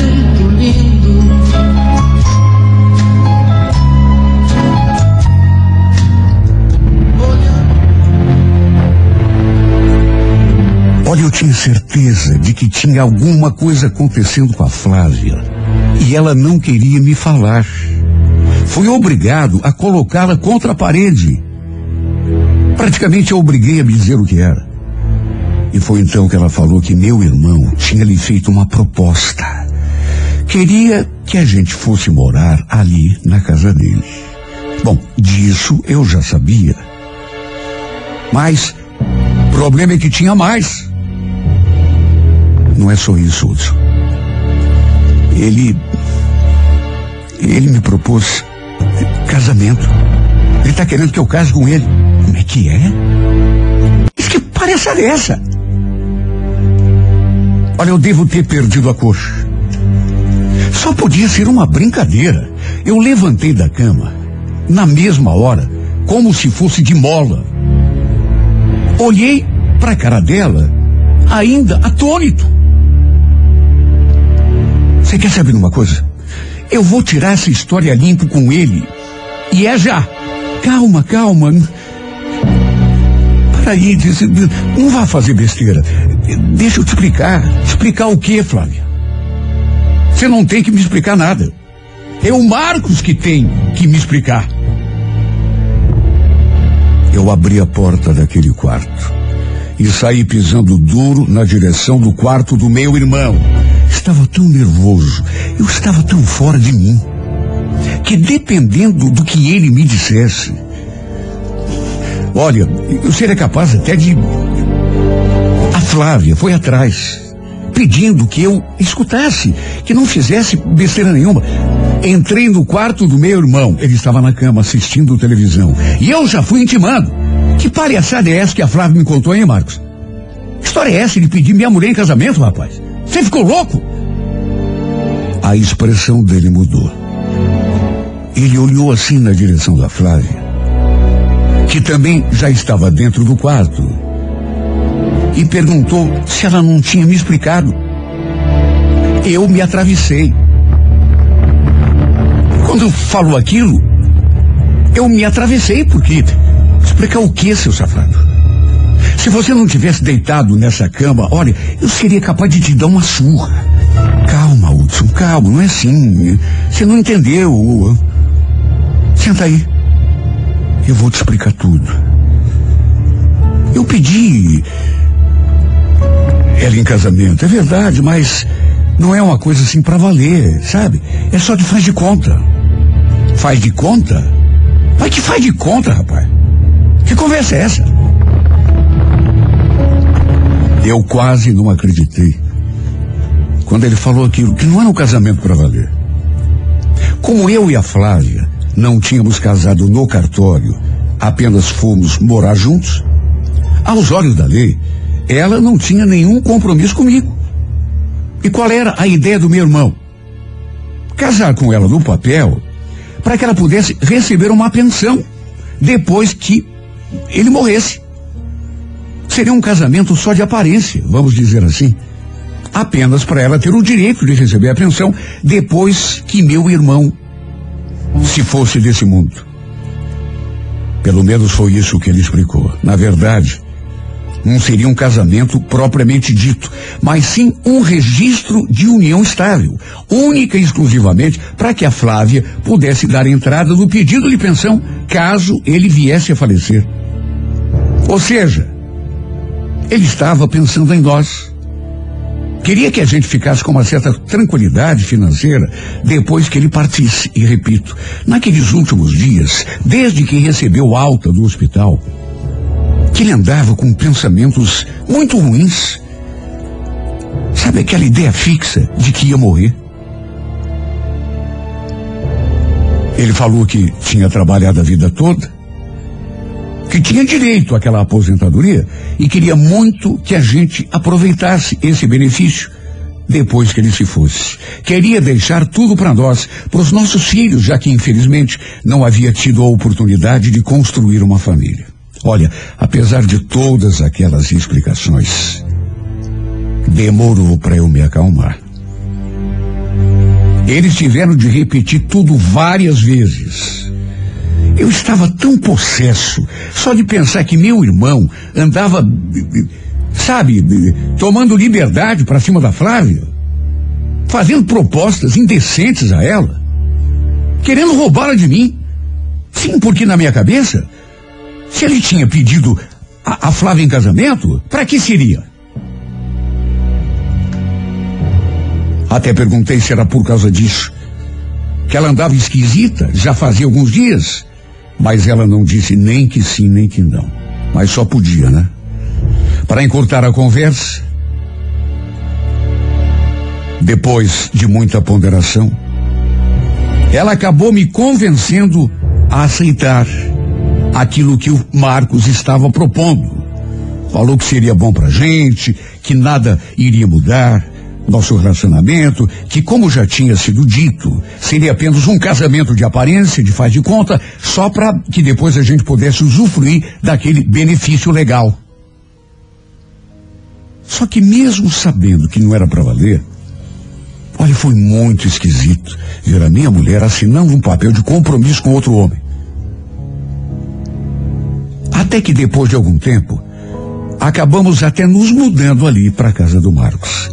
tinha certeza de que tinha alguma coisa acontecendo com a Flávia e ela não queria me falar. Fui obrigado a colocá-la contra a parede. Praticamente eu obriguei a me dizer o que era. E foi então que ela falou que meu irmão tinha lhe feito uma proposta. Queria que a gente fosse morar ali na casa dele. Bom, disso eu já sabia. Mas o problema é que tinha mais. Não é só isso, Hudson. Ele. Ele me propôs casamento. Ele tá querendo que eu case com ele. Como é que é? Isso que palhaçada é essa? Olha, eu devo ter perdido a coxa. Só podia ser uma brincadeira. Eu levantei da cama, na mesma hora, como se fosse de mola. Olhei para a cara dela, ainda atônito. Você quer saber uma coisa? Eu vou tirar essa história limpo com ele. E é já. Calma, calma. Para aí, disse, não vá fazer besteira. Deixa eu te explicar. Explicar o quê, Flávia? Você não tem que me explicar nada. É o Marcos que tem que me explicar. Eu abri a porta daquele quarto e saí pisando duro na direção do quarto do meu irmão. Estava tão nervoso, eu estava tão fora de mim, que dependendo do que ele me dissesse, olha, eu seria capaz até de. A Flávia foi atrás. pedindo que eu escutasse, que não fizesse besteira nenhuma. Entrei no quarto do meu irmão, ele estava na cama assistindo televisão, e eu já fui intimando. Que palhaçada é essa que a Flávia me contou, hein, Marcos? Que história é essa de pedir minha mulher em casamento, rapaz? Você ficou louco? A expressão dele mudou. Ele olhou assim na direção da Flávia, que também já estava dentro do quarto, e perguntou se ela não tinha me explicado. Eu me atravessei. Quando falou aquilo, eu me atravessei porque explicar o que, seu safado? Se você não tivesse deitado nessa cama, olha, eu seria capaz de te dar uma surra. Hudson, calma, não é assim. Você não entendeu. Senta aí. Eu vou te explicar tudo. Eu pedi ela em casamento, é verdade, mas não é uma coisa assim pra valer, sabe? É só de faz de conta. Faz de conta? Mas que faz de conta, rapaz? Que conversa é essa? Eu quase não acreditei quando ele falou aquilo, que não era um casamento para valer. Como eu e a Flávia não tínhamos casado no cartório, apenas fomos morar juntos, aos olhos da lei, ela não tinha nenhum compromisso comigo. E qual era a ideia do meu irmão? Casar com ela no papel para que ela pudesse receber uma pensão depois que ele morresse. Seria um casamento só de aparência, vamos dizer assim. Apenas para ela ter o direito de receber a pensão depois que meu irmão se fosse desse mundo. Pelo menos foi isso que ele explicou. Na verdade, não seria um casamento propriamente dito, mas sim um registro de união estável, única e exclusivamente para que a Flávia pudesse dar entrada no pedido de pensão caso ele viesse a falecer. Ou seja, ele estava pensando em nós. Queria que a gente ficasse com uma certa tranquilidade financeira depois que ele partisse. E repito, naqueles últimos dias, desde que recebeu alta do hospital, que ele andava com pensamentos muito ruins. Sabe aquela ideia fixa de que ia morrer? Ele falou que tinha trabalhado a vida toda, que tinha direito àquela aposentadoria e queria muito que a gente aproveitasse esse benefício depois que ele se fosse. Queria deixar tudo para nós, para os nossos filhos, já que infelizmente não havia tido a oportunidade de construir uma família. Olha, apesar de todas aquelas explicações, demorou para eu me acalmar. Eles tiveram de repetir tudo várias vezes. Eu estava tão possesso só de pensar que meu irmão andava, sabe, tomando liberdade para cima da Flávia, fazendo propostas indecentes a ela, querendo roubá-la de mim. Sim, porque na minha cabeça, se ele tinha pedido a, a Flávia em casamento, para que seria? Até perguntei se era por causa disso. Que ela andava esquisita, já fazia alguns dias. Mas ela não disse nem que sim, nem que não. Mas só podia, né? Para encurtar a conversa, depois de muita ponderação, ela acabou me convencendo a aceitar aquilo que o Marcos estava propondo. Falou que seria bom pra gente, que nada iria mudar, nosso relacionamento, que como já tinha sido dito, seria apenas um casamento de aparência, de faz de conta, só para que depois a gente pudesse usufruir daquele benefício legal. Só que mesmo sabendo que não era para valer, olha, foi muito esquisito ver a minha mulher assinando um papel de compromisso com outro homem. Até que depois de algum tempo, acabamos até nos mudando ali para a casa do Marcos.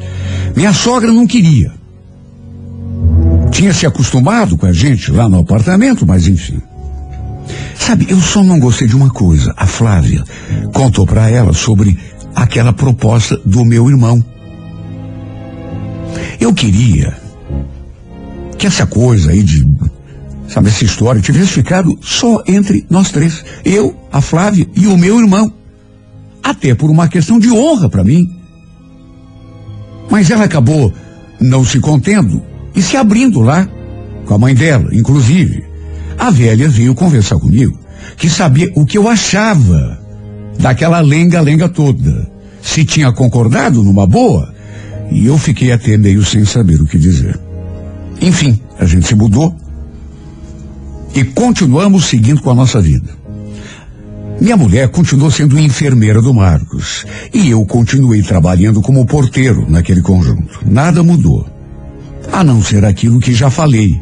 Minha sogra não queria. Tinha se acostumado com a gente lá no apartamento, mas enfim. Sabe, eu só não gostei de uma coisa. A Flávia contou para ela sobre aquela proposta do meu irmão. Eu queria que essa coisa aí de, sabe, essa história tivesse ficado só entre nós três. Eu, a Flávia e o meu irmão. Até por uma questão de honra para mim. Mas ela acabou não se contendo e se abrindo lá, com a mãe dela, inclusive. A velha veio conversar comigo, que sabia o que eu achava daquela lenga-lenga toda. Se tinha concordado numa boa, e eu fiquei até meio sem saber o que dizer. Enfim, a gente se mudou e continuamos seguindo com a nossa vida. Minha mulher continuou sendo enfermeira do Marcos e eu continuei trabalhando como porteiro naquele conjunto. Nada mudou. A não ser aquilo que já falei.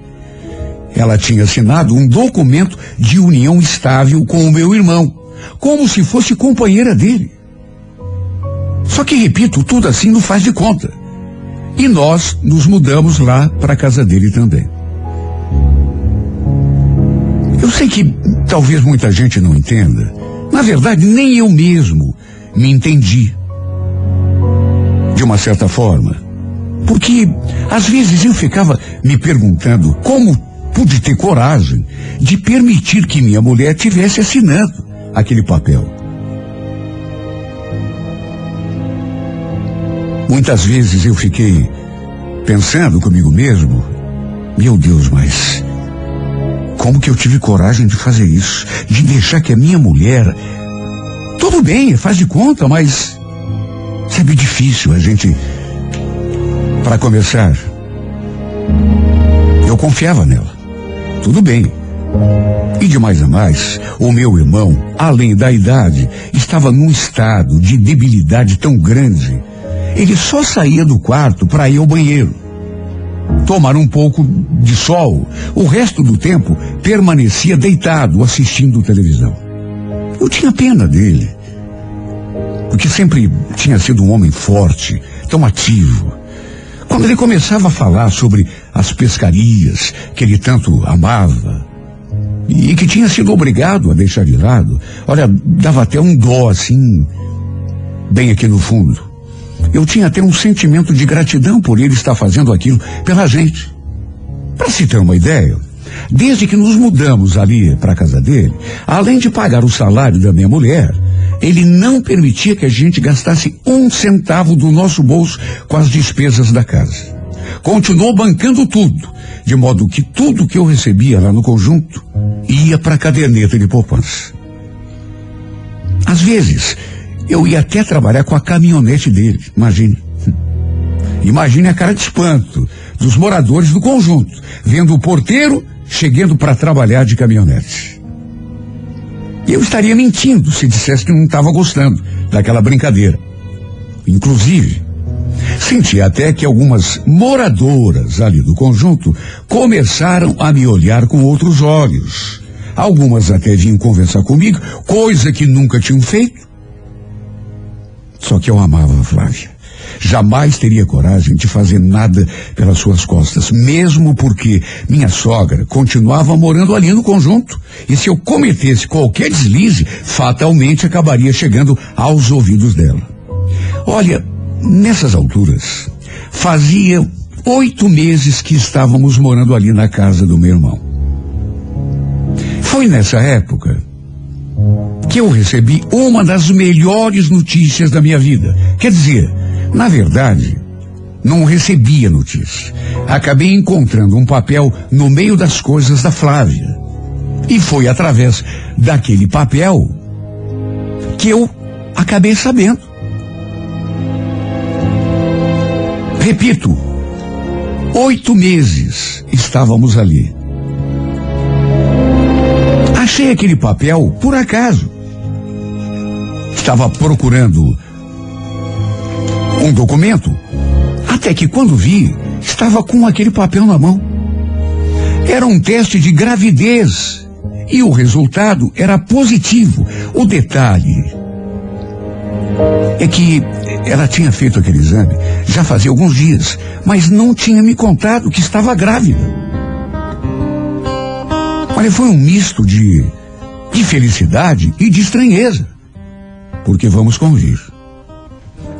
Ela tinha assinado um documento de união estável com o meu irmão, como se fosse companheira dele. Só que, repito, tudo assim não faz de conta. E nós nos mudamos lá para a casa dele também. Eu sei que talvez muita gente não entenda. Na verdade, nem eu mesmo me entendi. De uma certa forma. Porque, às vezes, eu ficava me perguntando como pude ter coragem de permitir que minha mulher tivesse assinando aquele papel. Muitas vezes eu fiquei pensando comigo mesmo, meu Deus, mas como que eu tive coragem de fazer isso? De deixar que a minha mulher. Tudo bem, faz de conta, mas. Sabe, difícil a gente. Para começar, eu confiava nela. Tudo bem. E de mais a mais, o meu irmão, além da idade, estava num estado de debilidade tão grande. Ele só saía do quarto para ir ao banheiro tomar um pouco de sol. O resto do tempo permanecia deitado assistindo televisão. Eu tinha pena dele, porque sempre tinha sido um homem forte, tão ativo. Quando ele começava a falar sobre as pescarias que ele tanto amava e que tinha sido obrigado a deixar de lado, olha, dava até um dó assim, bem aqui no fundo. Eu tinha até um sentimento de gratidão por ele estar fazendo aquilo pela gente. Para se ter uma ideia, desde que nos mudamos ali para a casa dele, além de pagar o salário da minha mulher, ele não permitia que a gente gastasse um centavo do nosso bolso com as despesas da casa. Continuou bancando tudo, de modo que tudo que eu recebia lá no conjunto ia para a caderneta de poupança. Às vezes, eu ia até trabalhar com a caminhonete dele, imagine. Imagine a cara de espanto dos moradores do conjunto, vendo o porteiro chegando para trabalhar de caminhonete. Eu estaria mentindo se dissesse que não estava gostando daquela brincadeira. Inclusive, senti até que algumas moradoras ali do conjunto começaram a me olhar com outros olhos. Algumas até vinham conversar comigo, coisa que nunca tinham feito. Só que eu amava a Flávia. Jamais teria coragem de fazer nada pelas suas costas, mesmo porque minha sogra continuava morando ali no conjunto. E se eu cometesse qualquer deslize, fatalmente acabaria chegando aos ouvidos dela. Olha, nessas alturas, fazia oito meses que estávamos morando ali na casa do meu irmão. Foi nessa época que eu recebi uma das melhores notícias da minha vida. Quer dizer, na verdade, não recebia notícia. Acabei encontrando um papel no meio das coisas da Flávia. E foi através daquele papel que eu acabei sabendo. Repito, oito meses estávamos ali. Achei aquele papel por acaso. Estava procurando um documento, até que quando vi, estava com aquele papel na mão. Era um teste de gravidez e o resultado era positivo. O detalhe é que ela tinha feito aquele exame já fazia alguns dias, mas não tinha me contado que estava grávida. Olha, foi um misto de, de felicidade e de estranheza. Porque vamos convir.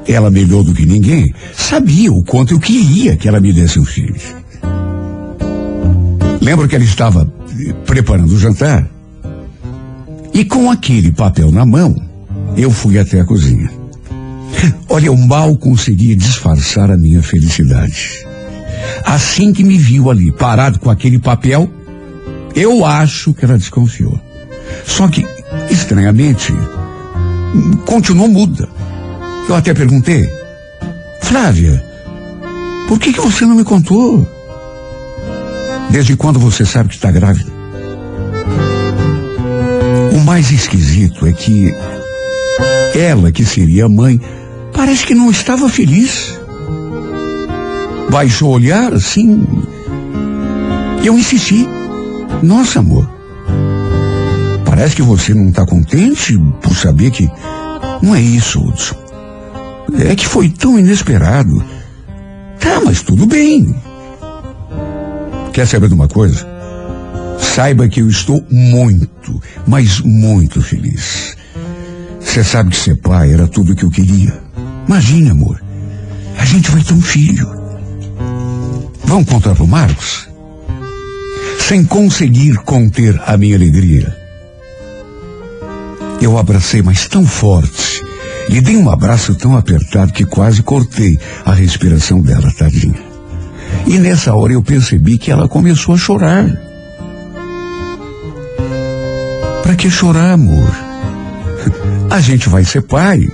Ela, melhor do que ninguém, sabia o quanto eu queria que ela me desse um filho. Lembro que ela estava eh, preparando o jantar e com aquele papel na mão, eu fui até a cozinha. Olha, eu mal conseguia disfarçar a minha felicidade. Assim que me viu ali, parado com aquele papel, eu acho que ela desconfiou. Só que, estranhamente, continuou muda. Eu até perguntei, Flávia, por que, que você não me contou? Desde quando você sabe que está grávida? O mais esquisito é que ela, que seria a mãe, parece que não estava feliz. Baixou o olhar assim. Eu insisti. Nossa, amor. Parece que você não está contente por saber que. Não é isso, Hudson. É que foi tão inesperado. Tá, mas tudo bem. Quer saber de uma coisa? Saiba que eu estou muito, mas muito feliz. Você sabe que ser pai era tudo o que eu queria. Imagine, amor. A gente vai ter um filho. Vamos contar pro Marcos? Sem conseguir conter a minha alegria. Eu abracei, mas tão forte. Lhe dei um abraço tão apertado que quase cortei a respiração dela, tadinha. E nessa hora eu percebi que ela começou a chorar. Para que chorar, amor? A gente vai ser pai,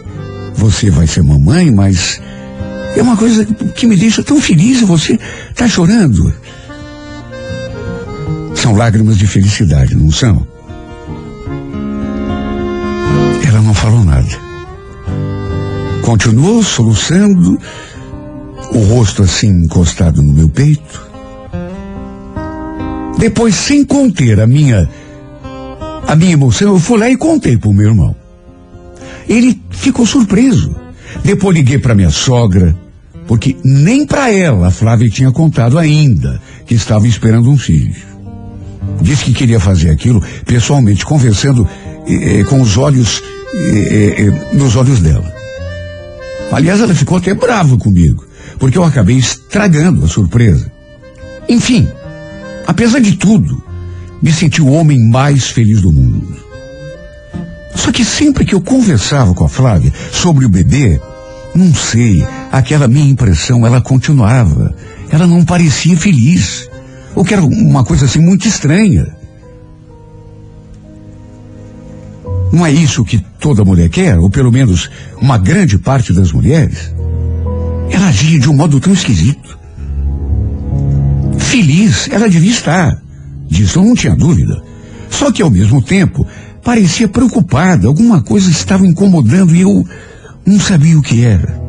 você vai ser mamãe, mas é uma coisa que me deixa tão feliz e você tá chorando. São lágrimas de felicidade, não são? Ela não falou nada. Continuou soluçando, o rosto assim encostado no meu peito. Depois, sem conter a minha a minha emoção, eu fui lá e contei pro meu irmão. Ele ficou surpreso. Depois liguei para minha sogra, porque nem para ela a Flávia tinha contado ainda que estava esperando um filho. Disse que queria fazer aquilo pessoalmente, conversando eh, eh, com os olhos nos olhos dela. Aliás, ela ficou até brava comigo, porque eu acabei estragando a surpresa. Enfim, apesar de tudo, me senti o homem mais feliz do mundo. Só que sempre que eu conversava com a Flávia sobre o bebê, não sei, aquela minha impressão, ela continuava. Ela não parecia feliz. O que era uma coisa assim muito estranha. Não é isso que toda mulher quer, ou pelo menos uma grande parte das mulheres? Ela agia de um modo tão esquisito. Feliz, ela devia estar. Disso eu não tinha dúvida. Só que ao mesmo tempo, parecia preocupada, alguma coisa estava incomodando e eu não sabia o que era.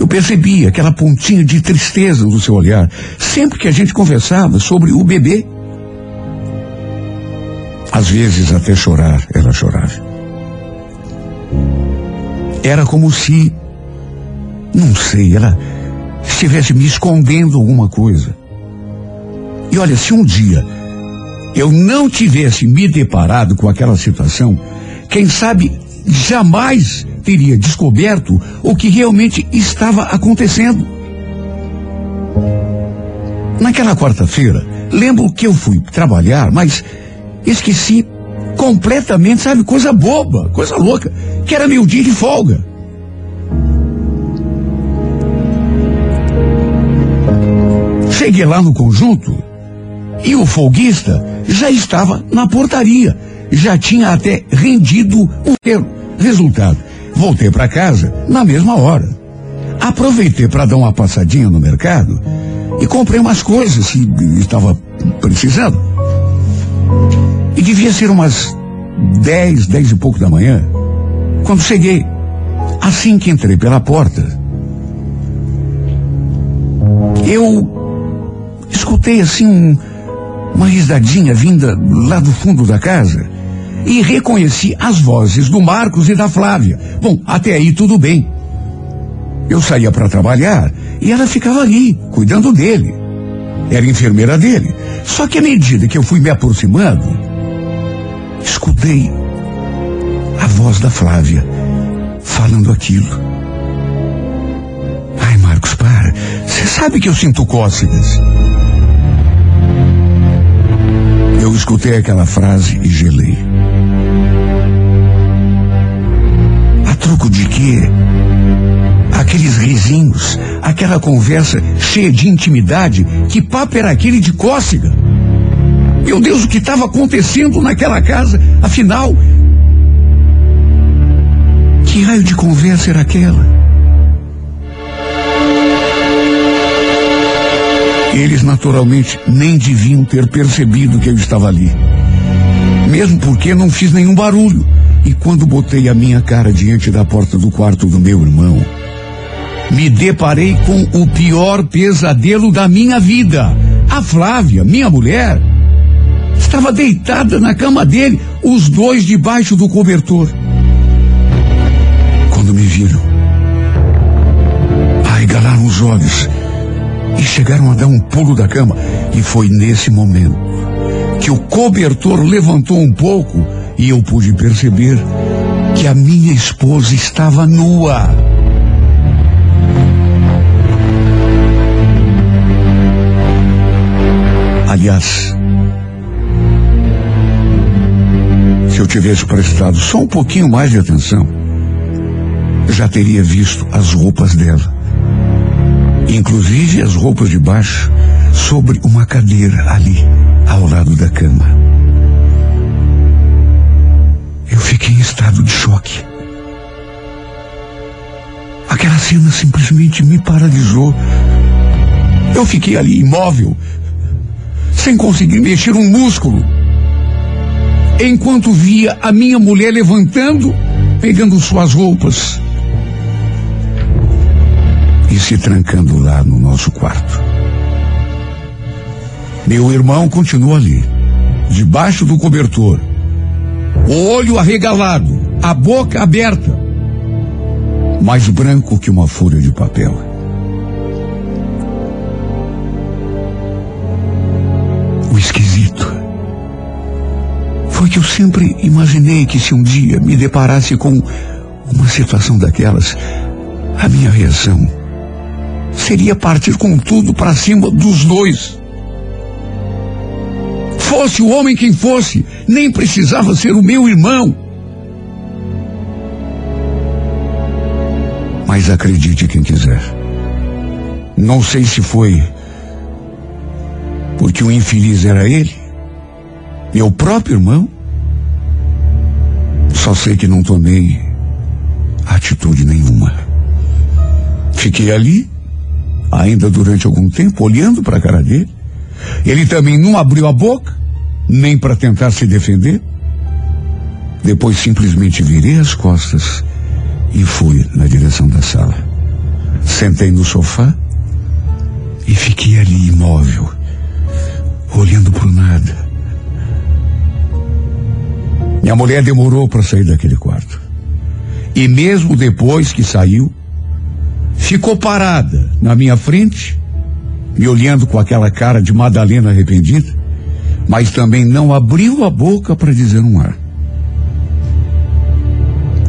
Eu percebi aquela pontinha de tristeza no seu olhar, sempre que a gente conversava sobre o bebê. Às vezes até chorar, ela chorava. Era como se, não sei, ela estivesse me escondendo alguma coisa. E olha, se um dia eu não tivesse me deparado com aquela situação, quem sabe jamais teria descoberto o que realmente estava acontecendo. Naquela quarta-feira, lembro que eu fui trabalhar, mas esqueci completamente, sabe, coisa boba, coisa louca, que era meu dia de folga. Cheguei lá no conjunto e o folguista já estava na portaria. Já tinha até rendido o dinheiro. Resultado, voltei para casa na mesma hora. Aproveitei para dar uma passadinha no mercado e comprei umas coisas que estava precisando. E devia ser umas dez, dez e pouco da manhã, quando cheguei. Assim que entrei pela porta, eu escutei assim um, uma risadinha vinda lá do fundo da casa e reconheci as vozes do Marcos e da Flávia. Bom, até aí tudo bem. Eu saía para trabalhar e ela ficava ali, cuidando dele. Era enfermeira dele. Só que à medida que eu fui me aproximando, escutei a voz da Flávia falando aquilo. Ai, Marcos, para. Você sabe que eu sinto cócegas. Eu escutei aquela frase e gelei. truco de quê? Aqueles risinhos, aquela conversa cheia de intimidade, que papo era aquele de cócega? Meu Deus, o que estava acontecendo naquela casa? Afinal, que raio de conversa era aquela? Eles naturalmente nem deviam ter percebido que eu estava ali. Mesmo porque não fiz nenhum barulho. E quando botei a minha cara diante da porta do quarto do meu irmão, me deparei com o pior pesadelo da minha vida. A Flávia, minha mulher, estava deitada na cama dele, os dois debaixo do cobertor. Quando me viram, arregalaram os olhos e chegaram a dar um pulo da cama. E foi nesse momento que o cobertor levantou um pouco e eu pude perceber que a minha esposa estava nua. Aliás, se eu tivesse prestado só um pouquinho mais de atenção, já teria visto as roupas dela. Inclusive as roupas de baixo sobre uma cadeira ali, ao lado da cama. Eu fiquei em estado de choque. Aquela cena simplesmente me paralisou. Eu fiquei ali imóvel, sem conseguir mexer um músculo. Enquanto via a minha mulher levantando, pegando suas roupas e se trancando lá no nosso quarto. Meu irmão continua ali, debaixo do cobertor, o olho arregalado, a boca aberta, mais branco que uma folha de papel. Eu sempre imaginei que se um dia me deparasse com uma situação daquelas, a minha reação seria partir com tudo para cima dos dois. Fosse o homem quem fosse, nem precisava ser o meu irmão. Mas acredite quem quiser. Não sei se foi porque o infeliz era ele, meu próprio irmão. Só sei que não tomei atitude nenhuma. Fiquei ali, ainda durante algum tempo, olhando para a cara dele. Ele também não abriu a boca, nem para tentar se defender. Depois simplesmente virei as costas e fui na direção da sala. Sentei no sofá e fiquei ali imóvel, olhando para o nada. Minha mulher demorou para sair daquele quarto. E mesmo depois que saiu, ficou parada na minha frente, me olhando com aquela cara de Madalena arrependida, mas também não abriu a boca para dizer um ar.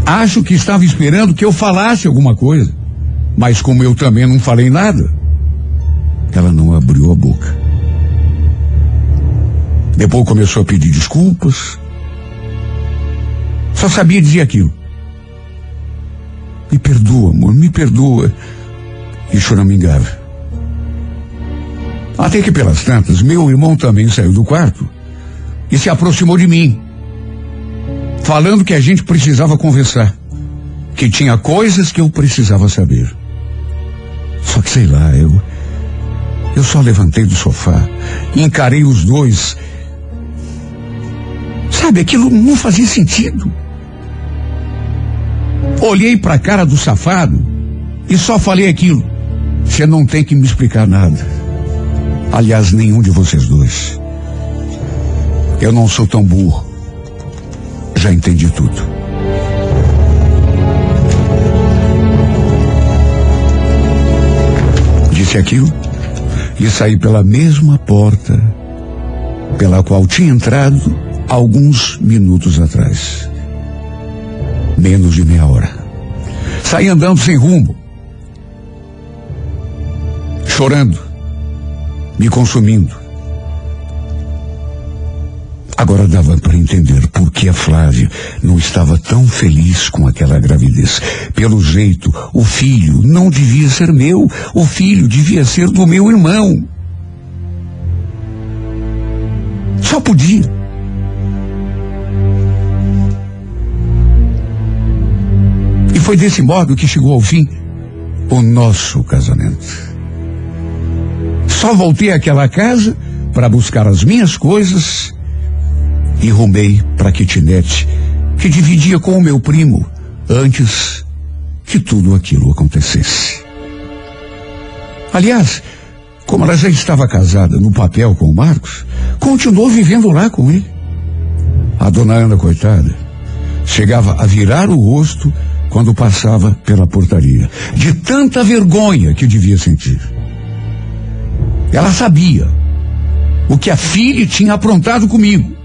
Acho que estava esperando que eu falasse alguma coisa, mas como eu também não falei nada, ela não abriu a boca. Depois começou a pedir desculpas. Só sabia dizer aquilo. Me perdoa, amor, me perdoa. E choramingava. Até que pelas tantas, meu irmão também saiu do quarto e se aproximou de mim, falando que a gente precisava conversar, que tinha coisas que eu precisava saber. Só que sei lá, eu. Eu só levantei do sofá, encarei os dois. Sabe, aquilo não fazia sentido. Olhei para a cara do safado e só falei aquilo. Você não tem que me explicar nada. Aliás, nenhum de vocês dois. Eu não sou tão burro. Já entendi tudo. Disse aquilo e saí pela mesma porta pela qual tinha entrado alguns minutos atrás. Menos de meia hora. Saí andando sem rumo. Chorando. Me consumindo. Agora dava para entender por que a Flávia não estava tão feliz com aquela gravidez. Pelo jeito, o filho não devia ser meu, o filho devia ser do meu irmão. Só podia. E foi desse modo que chegou ao fim o nosso casamento. Só voltei àquela casa para buscar as minhas coisas e rumei para a kitnet que dividia com o meu primo antes que tudo aquilo acontecesse. Aliás, como ela já estava casada no papel com o Marcos, continuou vivendo lá com ele. A dona Ana, coitada, chegava a virar o rosto quando passava pela portaria, de tanta vergonha que devia sentir. Ela sabia o que a filha tinha aprontado comigo.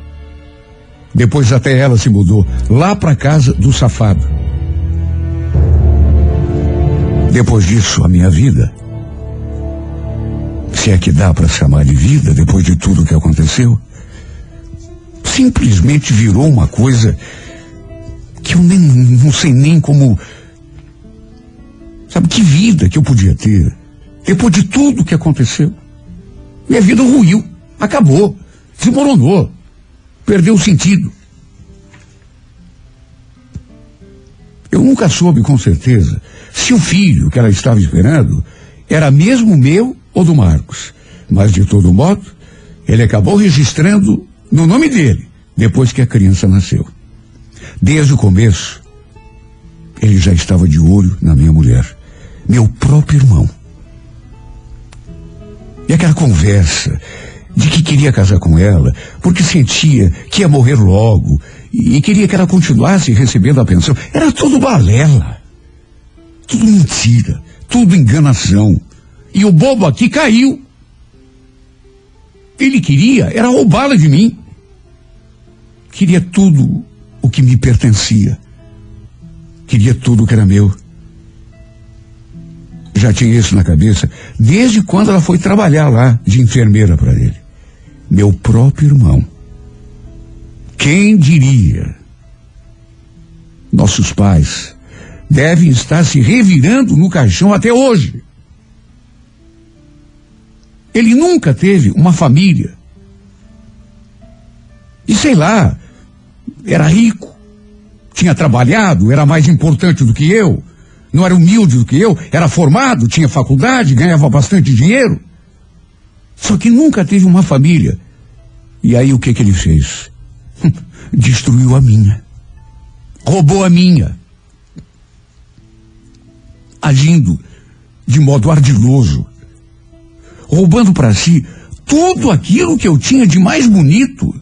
Depois até ela se mudou lá para casa do safado. Depois disso, a minha vida, se é que dá para chamar de vida depois de tudo que aconteceu, simplesmente virou uma coisa que eu nem não sei nem como sabe que vida que eu podia ter depois de tudo que aconteceu. Minha vida ruiu, acabou, desmoronou, perdeu o sentido. Eu nunca soube com certeza se o filho que ela estava esperando era mesmo meu ou do Marcos. Mas de todo modo, ele acabou registrando no nome dele depois que a criança nasceu. Desde o começo, ele já estava de olho na minha mulher, meu próprio irmão. E aquela conversa de que queria casar com ela, porque sentia que ia morrer logo e queria que ela continuasse recebendo a pensão, era tudo balela. Tudo mentira, tudo enganação. E o bobo aqui caiu. Ele queria, era roubá-la de mim. Queria tudo o que me pertencia. Queria tudo o que era meu. Já tinha isso na cabeça desde quando ela foi trabalhar lá de enfermeira para ele. Meu próprio irmão. Quem diria? Nossos pais devem estar se revirando no caixão até hoje. Ele nunca teve uma família. E sei lá, era rico, tinha trabalhado, era mais importante do que eu, não era humilde do que eu, era formado, tinha faculdade, ganhava bastante dinheiro. Só que nunca teve uma família. E aí o que que ele fez? Destruiu a minha. Roubou a minha. Agindo de modo ardiloso. Roubando para si tudo aquilo que eu tinha de mais bonito.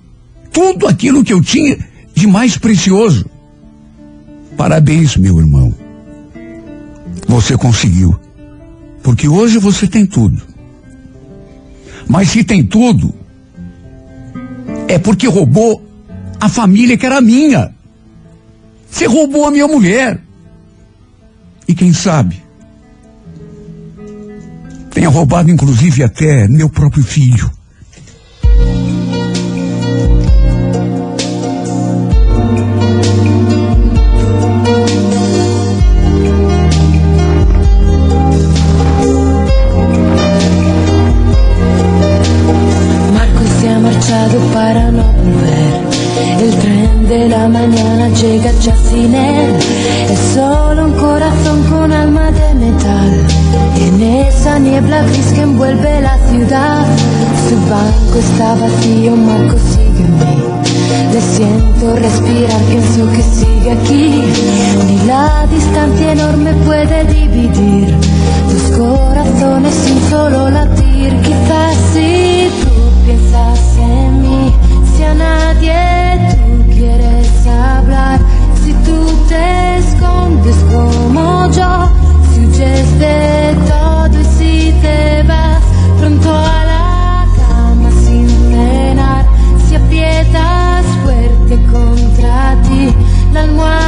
Tudo aquilo que eu tinha de mais precioso. Parabéns, meu irmão. Você conseguiu. Porque hoje você tem tudo. Mas se tem tudo, é porque roubou a família que era minha. Você roubou a minha mulher. E quem sabe? Tenha roubado inclusive até meu próprio filho. Para no volver. El tren de la mañana llega ya sin él. Es solo un corazón con alma de metal. En esa niebla gris que envuelve la ciudad. Su banco está vacío, Marco sigue en mí. Le siento respirar, pienso que sigue aquí. Ni la distancia enorme puede dividir dos corazones sin solo latir. Quizás si a nadie tú quieres hablar, si tú te escondes como yo, si huyes de todo y si te vas pronto a la cama sin cenar, si aprietas fuerte contra ti la almohada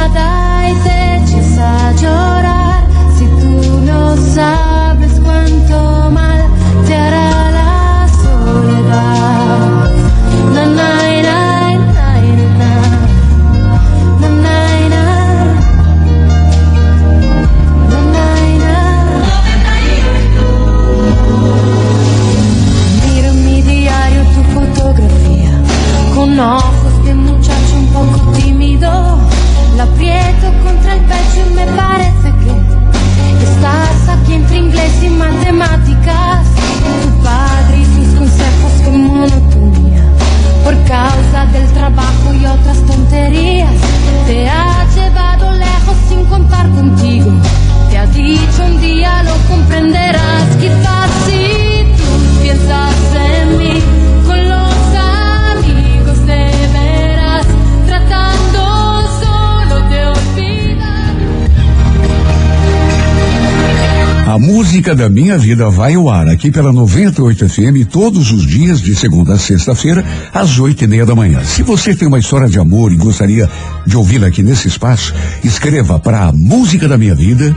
da minha vida vai ao ar aqui pela 98 FM todos os dias de segunda a sexta-feira às oito e meia da manhã. Se você tem uma história de amor e gostaria de ouvi-la aqui nesse espaço, escreva para a música da minha vida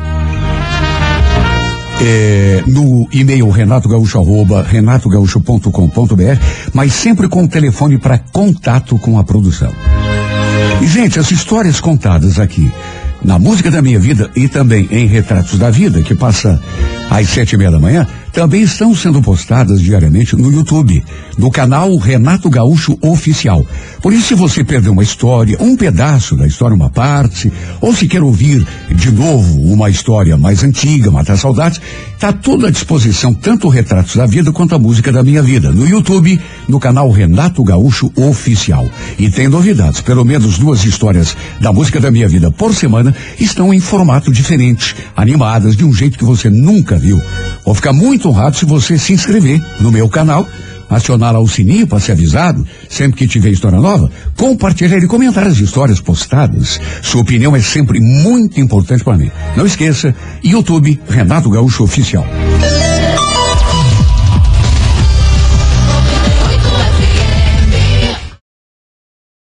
é, no e-mail renatogaúcho arroba renatogaúcho.com.br, mas sempre com o telefone para contato com a produção. E, gente, as histórias contadas aqui na música da minha vida e também em Retratos da Vida, que passa às sete e meia da manhã, também estão sendo postadas diariamente no YouTube, no canal Renato Gaúcho Oficial. Por isso, se você perdeu uma história, um pedaço da história, uma parte, ou se quer ouvir de novo uma história mais antiga, matar saudades, está tudo à disposição, tanto Retratos da Vida quanto a música da minha vida, no YouTube, no canal Renato Gaúcho Oficial. E tem novidades, pelo menos duas histórias da música da minha vida por semana estão em formato diferente, animadas de um jeito que você nunca viu. Vou ficar muito honrado se você se inscrever no meu canal, acionar lá o sininho para ser avisado sempre que tiver história nova, compartilhar e comentar as histórias postadas. Sua opinião é sempre muito importante para mim. Não esqueça, YouTube Renato Gaúcho Oficial.